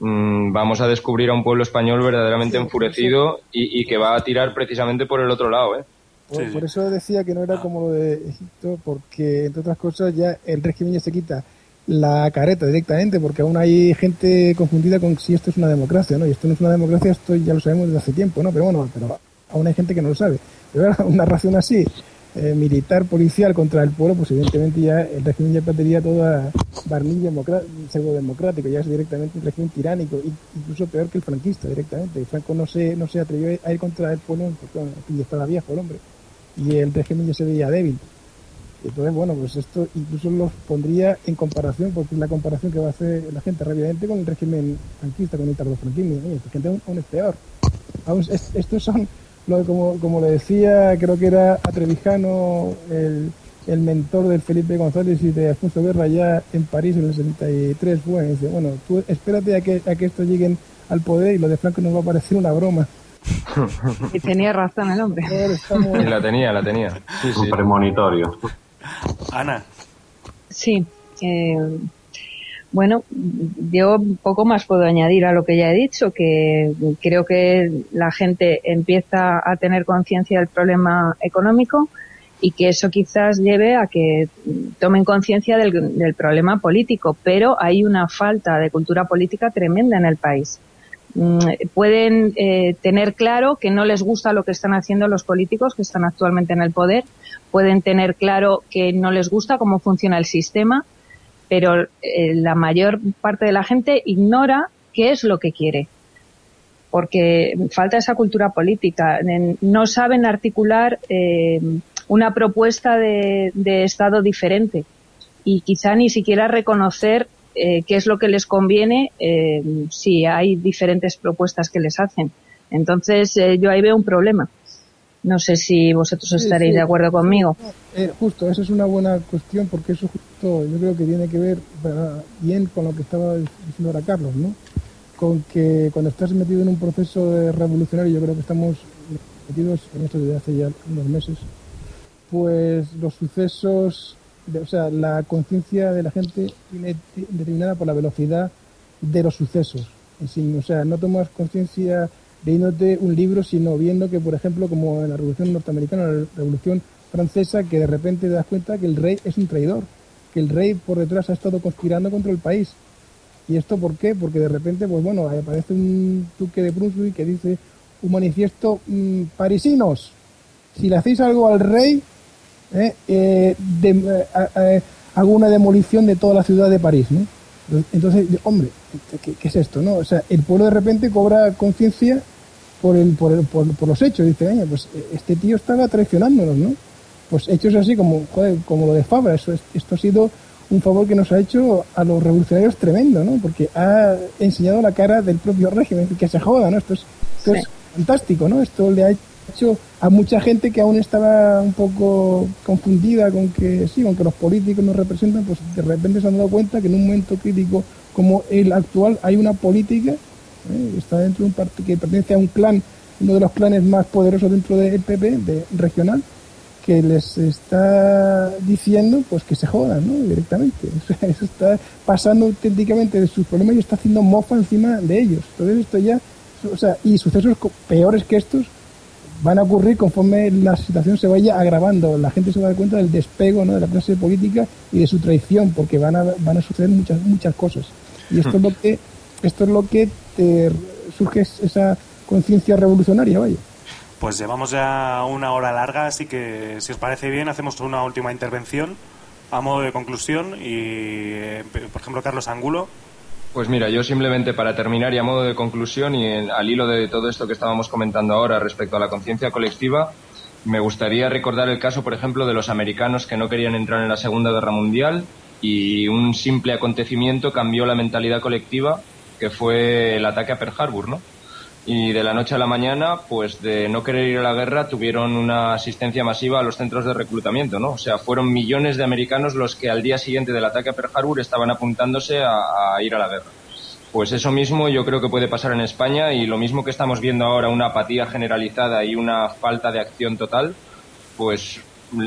Mm, vamos a descubrir a un pueblo español verdaderamente enfurecido y, que va a tirar precisamente por el otro lado. ¿eh? Por, eso decía que no era como lo de Egipto, porque entre otras cosas ya el régimen ya se quita la careta directamente, porque aún hay gente confundida con si esto es una democracia, ¿no? Y esto no es una democracia, esto ya lo sabemos desde hace tiempo, ¿no? Pero bueno, pero aún hay gente que no lo sabe. Pero una razón así, eh, militar, policial contra el pueblo, pues evidentemente ya el régimen ya perdería toda barniz pseudo-democrático, ya es directamente un régimen tiránico, incluso peor que el franquista directamente. Franco no se, no se atrevió a ir contra el pueblo ya estaba viejo el hombre, y el régimen ya se veía débil. Entonces, bueno, pues esto incluso los pondría en comparación, porque es la comparación que va a hacer la gente rápidamente con el régimen franquista, con el tardofranquismo. Esta gente aún, es peor. estos son como, como le decía, creo que era Atrevijano, el, el mentor de Felipe González y de Alfonso Guerra ya en París en el 73 fue, dice, bueno, tú espérate a que, a que estos lleguen al poder y lo de Franco nos va a parecer una broma. Y tenía razón el hombre. Y la tenía, la tenía. Sí, sí. Un premonitorio. Ana. Sí. Eh, Bueno, yo poco más puedo añadir a lo que ya he dicho, que creo que la gente empieza a tener conciencia del problema económico y que eso quizás lleve a que tomen conciencia del, problema político, pero hay una falta de cultura política tremenda en el país. Mm, pueden eh, tener claro que no les gusta lo que están haciendo los políticos que están actualmente en el poder, pueden tener claro que no les gusta cómo funciona el sistema, pero eh, la mayor parte de la gente ignora qué es lo que quiere porque falta esa cultura política. No saben articular eh, una propuesta de, Estado diferente y quizá ni siquiera reconocer eh, qué es lo que les conviene si hay diferentes propuestas que les hacen. Entonces, yo ahí veo un problema. No sé si vosotros estaréis de acuerdo conmigo. Eh, justo, esa es una buena cuestión porque eso yo creo que tiene que ver bien con lo que estaba diciendo ahora Carlos, ¿no? Con que cuando estás metido en un proceso de revolucionario, yo creo que estamos metidos en esto desde hace ya unos meses, pues los sucesos, o sea, la conciencia de la gente viene determinada por la velocidad de los sucesos. o sea, no tomas conciencia leyéndote un libro, sino viendo que, por ejemplo, como en la Revolución Norteamericana, la Revolución Francesa, que de repente te das cuenta que el rey es un traidor, que el rey por detrás ha estado conspirando contra el país. ¿Y esto por qué? Porque de repente, pues bueno, aparece un duque de Brunswick que dice un manifiesto, mm, parisinos, si le hacéis algo al rey, eh, eh, eh, hago una demolición de toda la ciudad de París, ¿no? Entonces, hombre, ¿qué, es esto? no? O sea, el pueblo de repente cobra conciencia por, el, por, por, los hechos. Dice, pues este tío estaba traicionándonos, ¿no? Pues hechos así como, como lo de Fabra. Eso, esto ha sido un favor que nos ha hecho a los revolucionarios tremendo, ¿no? Porque ha enseñado la cara del propio régimen, que se joda, ¿no? Esto es, esto es fantástico, ¿no? Esto le ha hecho a mucha gente que aún estaba un poco confundida con que sí, aunque los políticos nos representan, pues de repente se han dado cuenta que en un momento crítico como el actual hay una política, ¿eh? está dentro de un partido que pertenece a un clan, uno de los clanes más poderosos dentro del PP, de, regional, que les está diciendo pues que se jodan, ¿no? Directamente. eso está pasando auténticamente de sus problemas y está haciendo mofa encima de ellos. Entonces esto ya, o sea, y sucesos peores que estos van a ocurrir conforme la situación se vaya agravando. La gente se va a dar cuenta del despego ¿no? de la clase política y de su traición, porque van a, van a suceder muchas, muchas cosas. Y esto es lo que, esto es lo que te surge esa conciencia revolucionaria, vaya. Pues llevamos ya una hora larga, así que si os parece bien, hacemos una última intervención a modo de conclusión y, eh, por ejemplo, Carlos Angulo. Pues mira, yo simplemente para terminar y a modo de conclusión y al hilo de todo esto que estábamos comentando ahora respecto a la conciencia colectiva, me gustaría recordar el caso, por ejemplo, de los americanos que no querían entrar en la Segunda Guerra Mundial y un simple acontecimiento cambió la mentalidad colectiva, que fue el ataque a Pearl Harbor, ¿no? Y de la noche a la mañana, pues de no querer ir a la guerra, tuvieron una asistencia masiva a los centros de reclutamiento, ¿no? O sea, fueron millones de americanos los que al día siguiente del ataque a Pearl Harbor estaban apuntándose a, ir a la guerra. Pues eso mismo yo creo que puede pasar en España y lo mismo que estamos viendo ahora, una apatía generalizada y una falta de acción total, pues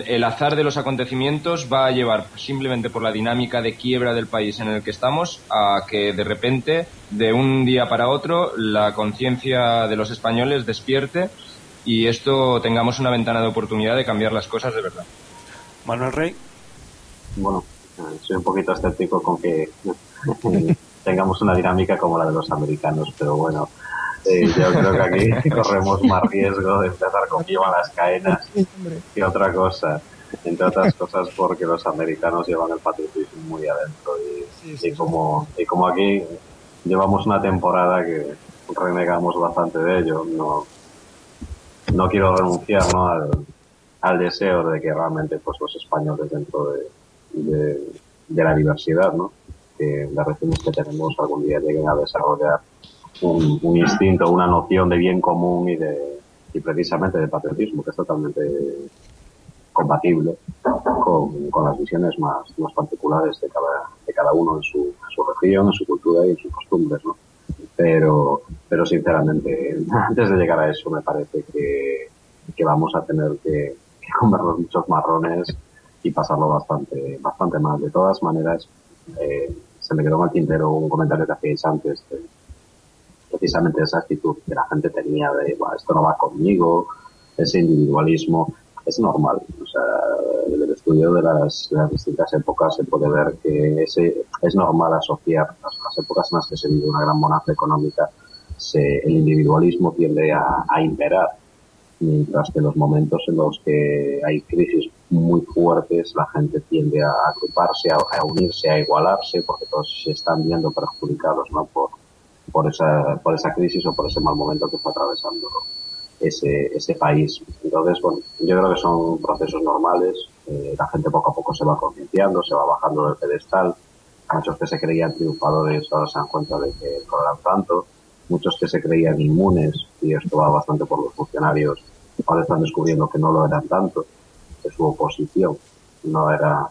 el azar de los acontecimientos va a llevar simplemente por la dinámica de quiebra del país en el que estamos a que de repente, de un día para otro, la conciencia de los españoles despierte y esto tengamos una ventana de oportunidad de cambiar las cosas de verdad. Manuel Rey. Bueno, soy un poquito escéptico con que tengamos una dinámica como la de los americanos, pero bueno, yo creo que aquí corremos más riesgo de empezar con lleva las cadenas que otra cosa. Entre otras cosas porque los americanos llevan el patriotismo muy adentro y, como, y como aquí llevamos una temporada que renegamos bastante de ello, no, no quiero renunciar al, al deseo de que realmente pues los españoles dentro de, de, la diversidad, ¿no? que las regiones que tenemos algún día lleguen a desarrollar un, instinto, una noción de bien común y de y precisamente de patriotismo, que es totalmente compatible con, con las visiones más, más particulares de cada, de cada uno en su, su región, en su cultura y en sus costumbres, ¿no? Pero, pero sinceramente, antes de llegar a eso, me parece que, que vamos a tener que, que comernos muchos marrones y pasarlo bastante, bastante mal. De todas maneras, eh, se me quedó en el tintero un comentario que hacíais antes, precisamente esa actitud que la gente tenía de, esto no va conmigo, ese individualismo, es normal. O sea, en el estudio de las, distintas épocas se puede ver que ese, es normal asociar las, épocas en las que se vive una gran bonanza económica, se, el individualismo tiende a, a imperar mientras que en los momentos en los que hay crisis muy fuertes la gente tiende a agruparse, a, unirse, a igualarse, porque todos se están viendo perjudicados ¿no? por, por, esa, por esa crisis o por ese mal momento que está atravesando ese, ese país. Entonces, bueno, yo creo que son procesos normales, eh, la gente poco a poco se va concienciando, se va bajando del pedestal, muchos que se creían triunfadores ahora se dan cuenta de que no eran tanto, muchos que se creían inmunes, y esto va bastante por los funcionarios, ahora están descubriendo que no lo eran tanto, que su oposición no era,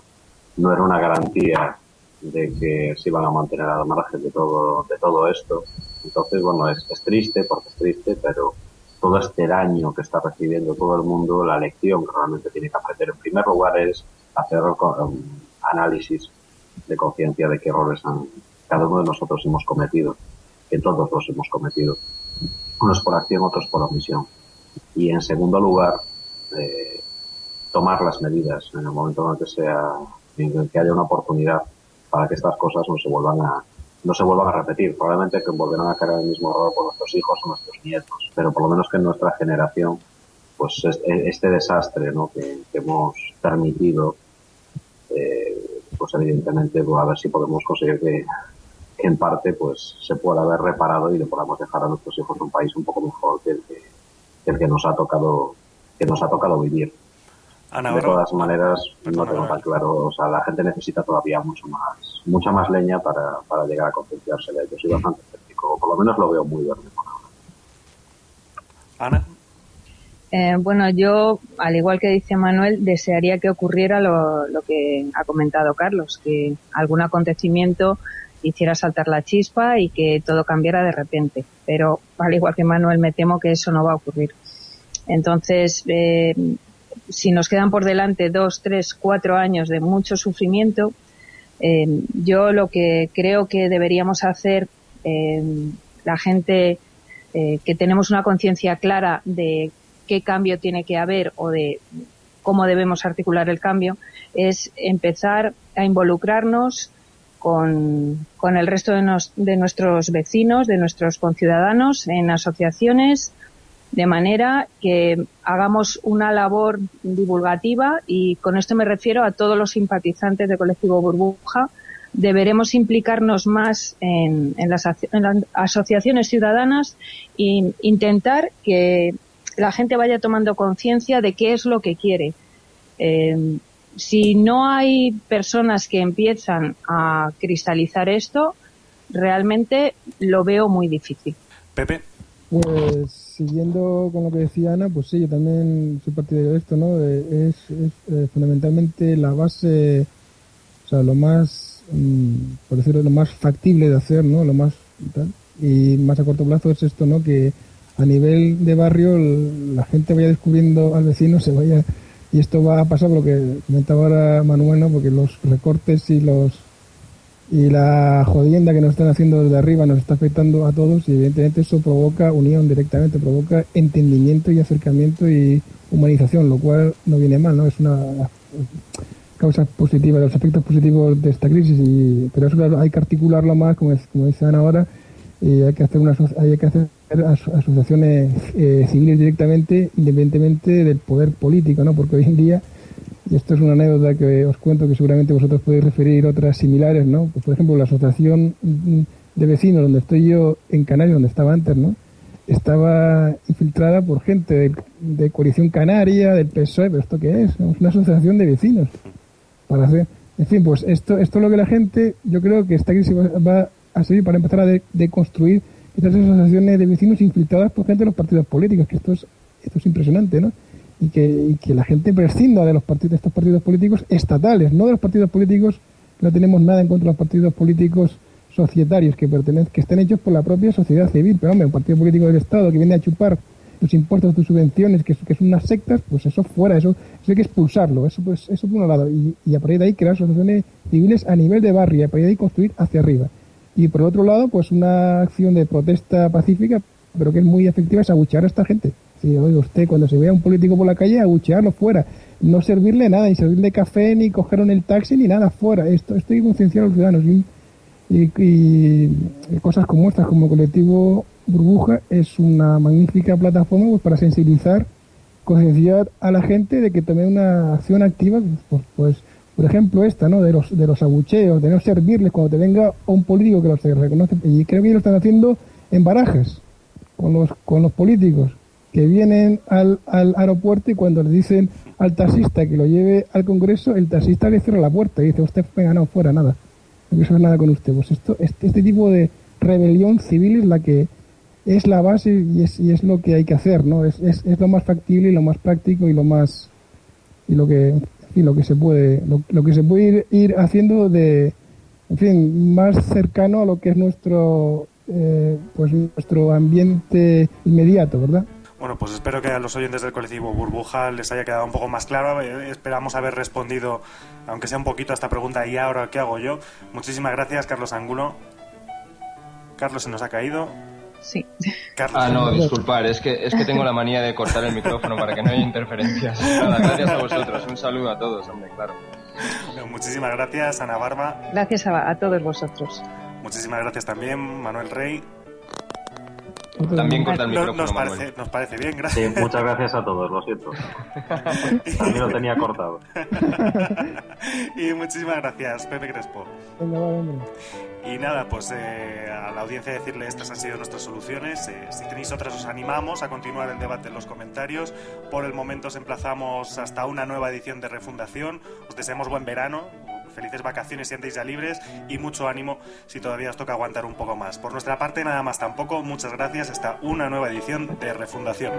no era una garantía de que se iban a mantener al margen de todo, de todo esto. Entonces, bueno, es, es triste porque es triste, pero todo este daño que está recibiendo todo el mundo, la lección que realmente tiene que aprender en primer lugar es hacer un análisis de conciencia de qué errores han, cada uno de nosotros hemos cometido, que todos los hemos cometido, unos por acción, otros por omisión. Y en segundo lugar, eh, tomar las medidas en el momento en el que sea, en que haya una oportunidad para que estas cosas no se vuelvan a, no se vuelvan a repetir. Probablemente que volverán a caer el mismo error por nuestros hijos o nuestros nietos, pero por lo menos que en nuestra generación, pues este desastre ¿no? que, hemos permitido, eh, pues evidentemente pues a ver si podemos conseguir que, en parte pues se pueda haber reparado y le podamos dejar a nuestros hijos un país un poco mejor que el que, el que nos ha tocado que nos ha tocado vivir de todas maneras, no tengo tan claro. O sea, la gente necesita todavía mucho más, mucha más leña para, para llegar a concienciarse de ello. Soy bastante escéptico, por lo menos lo veo muy verde por ahora. Ana. Eh, bueno, yo, al igual que dice Manuel, desearía que ocurriera lo, lo que ha comentado Carlos, que algún acontecimiento hiciera saltar la chispa y que todo cambiara de repente. Pero, al igual que Manuel, me temo que eso no va a ocurrir. Entonces, eh, si nos quedan por delante dos, tres, cuatro años de mucho sufrimiento, eh, yo lo que creo que deberíamos hacer eh, la gente eh, que tenemos una conciencia clara de qué cambio tiene que haber o de cómo debemos articular el cambio es empezar a involucrarnos con, con el resto de, de nuestros vecinos, de nuestros conciudadanos en asociaciones, de manera que hagamos una labor divulgativa y con esto me refiero a todos los simpatizantes del colectivo Burbuja. Deberemos implicarnos más en, las, asociaciones ciudadanas e intentar que la gente vaya tomando conciencia de qué es lo que quiere. Eh, si no hay personas que empiezan a cristalizar esto, realmente lo veo muy difícil. Pepe. Pues siguiendo con lo que decía Ana, pues sí, yo también soy partidario de esto, ¿no? es, eh, fundamentalmente la base, o sea, lo más, mm, por decirlo, lo más factible de hacer, ¿no? Lo más y más a corto plazo es esto, ¿no? Que a nivel de barrio la gente vaya descubriendo al vecino, se vaya y esto va a pasar lo que comentaba ahora Manuel, ¿no? Porque los recortes y los y la jodienda que nos están haciendo desde arriba nos está afectando a todos y evidentemente eso provoca unión directamente, provoca entendimiento y acercamiento y humanización, lo cual no viene mal, ¿no? Es una causa positiva, de los aspectos positivos de esta crisis, y, pero eso hay que articularlo más, como, como dicen ahora, y hay que hacer, una, hay que hacer asociaciones eh, civiles directamente, independientemente del poder político, ¿no? Porque hoy en día y esto es una anécdota que os cuento que seguramente vosotros podéis referir otras similares, ¿no? Pues, por ejemplo, la asociación de vecinos donde estoy yo en Canarias, donde estaba antes, ¿no? Estaba infiltrada por gente de, Coalición Canaria, del PSOE, pero ¿esto qué es? Es una asociación de vecinos. Para hacer, en fin, pues esto, esto es lo que la gente, yo creo que esta crisis va, a servir para empezar a deconstruir estas asociaciones de vecinos infiltradas por gente de los partidos políticos, que esto es, esto es impresionante, ¿no? Y que, que la gente prescinda de los partidos, de estos partidos políticos estatales, no de los partidos políticos, no tenemos nada en contra de los partidos políticos societarios que pertenecen, que estén hechos por la propia sociedad civil, pero hombre, un partido político del Estado que viene a chupar tus impuestos, tus subvenciones, que, que son unas sectas, pues eso fuera, eso, hay que expulsarlo, eso pues eso por un lado, y, y a partir de ahí crear asociaciones civiles a nivel de barrio, y a partir de ahí construir hacia arriba. Y por otro lado, pues una acción de protesta pacífica, pero que es muy efectiva, es abuchear a esta gente. Si oye usted, cuando se vea un político por la calle, abuchearlo fuera. No servirle nada, ni servirle café, ni coger en el taxi, ni nada fuera. Esto, esto hay que concienciar a los ciudadanos. Y, y, cosas como estas, como colectivo Burbuja, es una magnífica plataforma pues, para sensibilizar, concienciar a la gente de que tome una acción activa, pues, pues por ejemplo esta, ¿no? De los, de los abucheos, de no servirles cuando te venga un político que los reconoce. Y creo que lo están haciendo en barajas con los, con los políticos que vienen al, al aeropuerto y cuando le dicen al taxista que lo lleve al Congreso, el taxista le cierra la puerta y dice, usted, venga, no, fuera, nada. No quiero saber nada con usted. Pues esto, este, este tipo de rebelión civil es la que es la base y es, y es lo que hay que hacer, ¿no? Es, es, es lo más factible y lo más práctico y lo más y lo que y lo que se puede lo, que se puede ir, ir, haciendo de en fin más cercano a lo que es nuestro eh, pues nuestro ambiente inmediato verdad bueno, pues espero que a los oyentes del colectivo Burbuja les haya quedado un poco más claro. Eh, esperamos haber respondido, aunque sea un poquito, a esta pregunta. ¿Y ahora qué hago yo? Muchísimas gracias, Carlos Angulo. Carlos se nos ha caído. Sí. ah, no, disculpar, es que, es que tengo la manía de cortar el micrófono para que no haya interferencias. Nada, gracias a vosotros. Un saludo a todos, hombre, claro. Muchísimas gracias, Ana Barba. Gracias a, a todos vosotros. Muchísimas gracias también, Manuel Rey. También corta el micrófono, nos, parece, nos parece bien, gracias. Sí, muchas gracias a todos, lo siento. También lo tenía cortado. y muchísimas gracias, Pepe Crespo. Y nada, pues eh, a la audiencia decirle estas han sido nuestras soluciones. Eh, si tenéis otras os animamos a continuar el debate en los comentarios. Por el momento os emplazamos hasta una nueva edición de Refundación. Os deseamos buen verano, felices vacaciones si andéis ya libres y mucho ánimo si todavía os toca aguantar un poco más. Por nuestra parte nada más tampoco. Muchas gracias. Hasta una nueva edición de Refundación.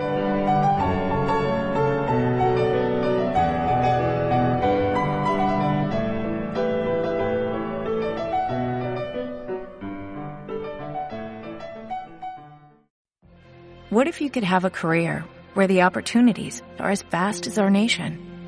What if you could have a career where the opportunities are as vast as our nation,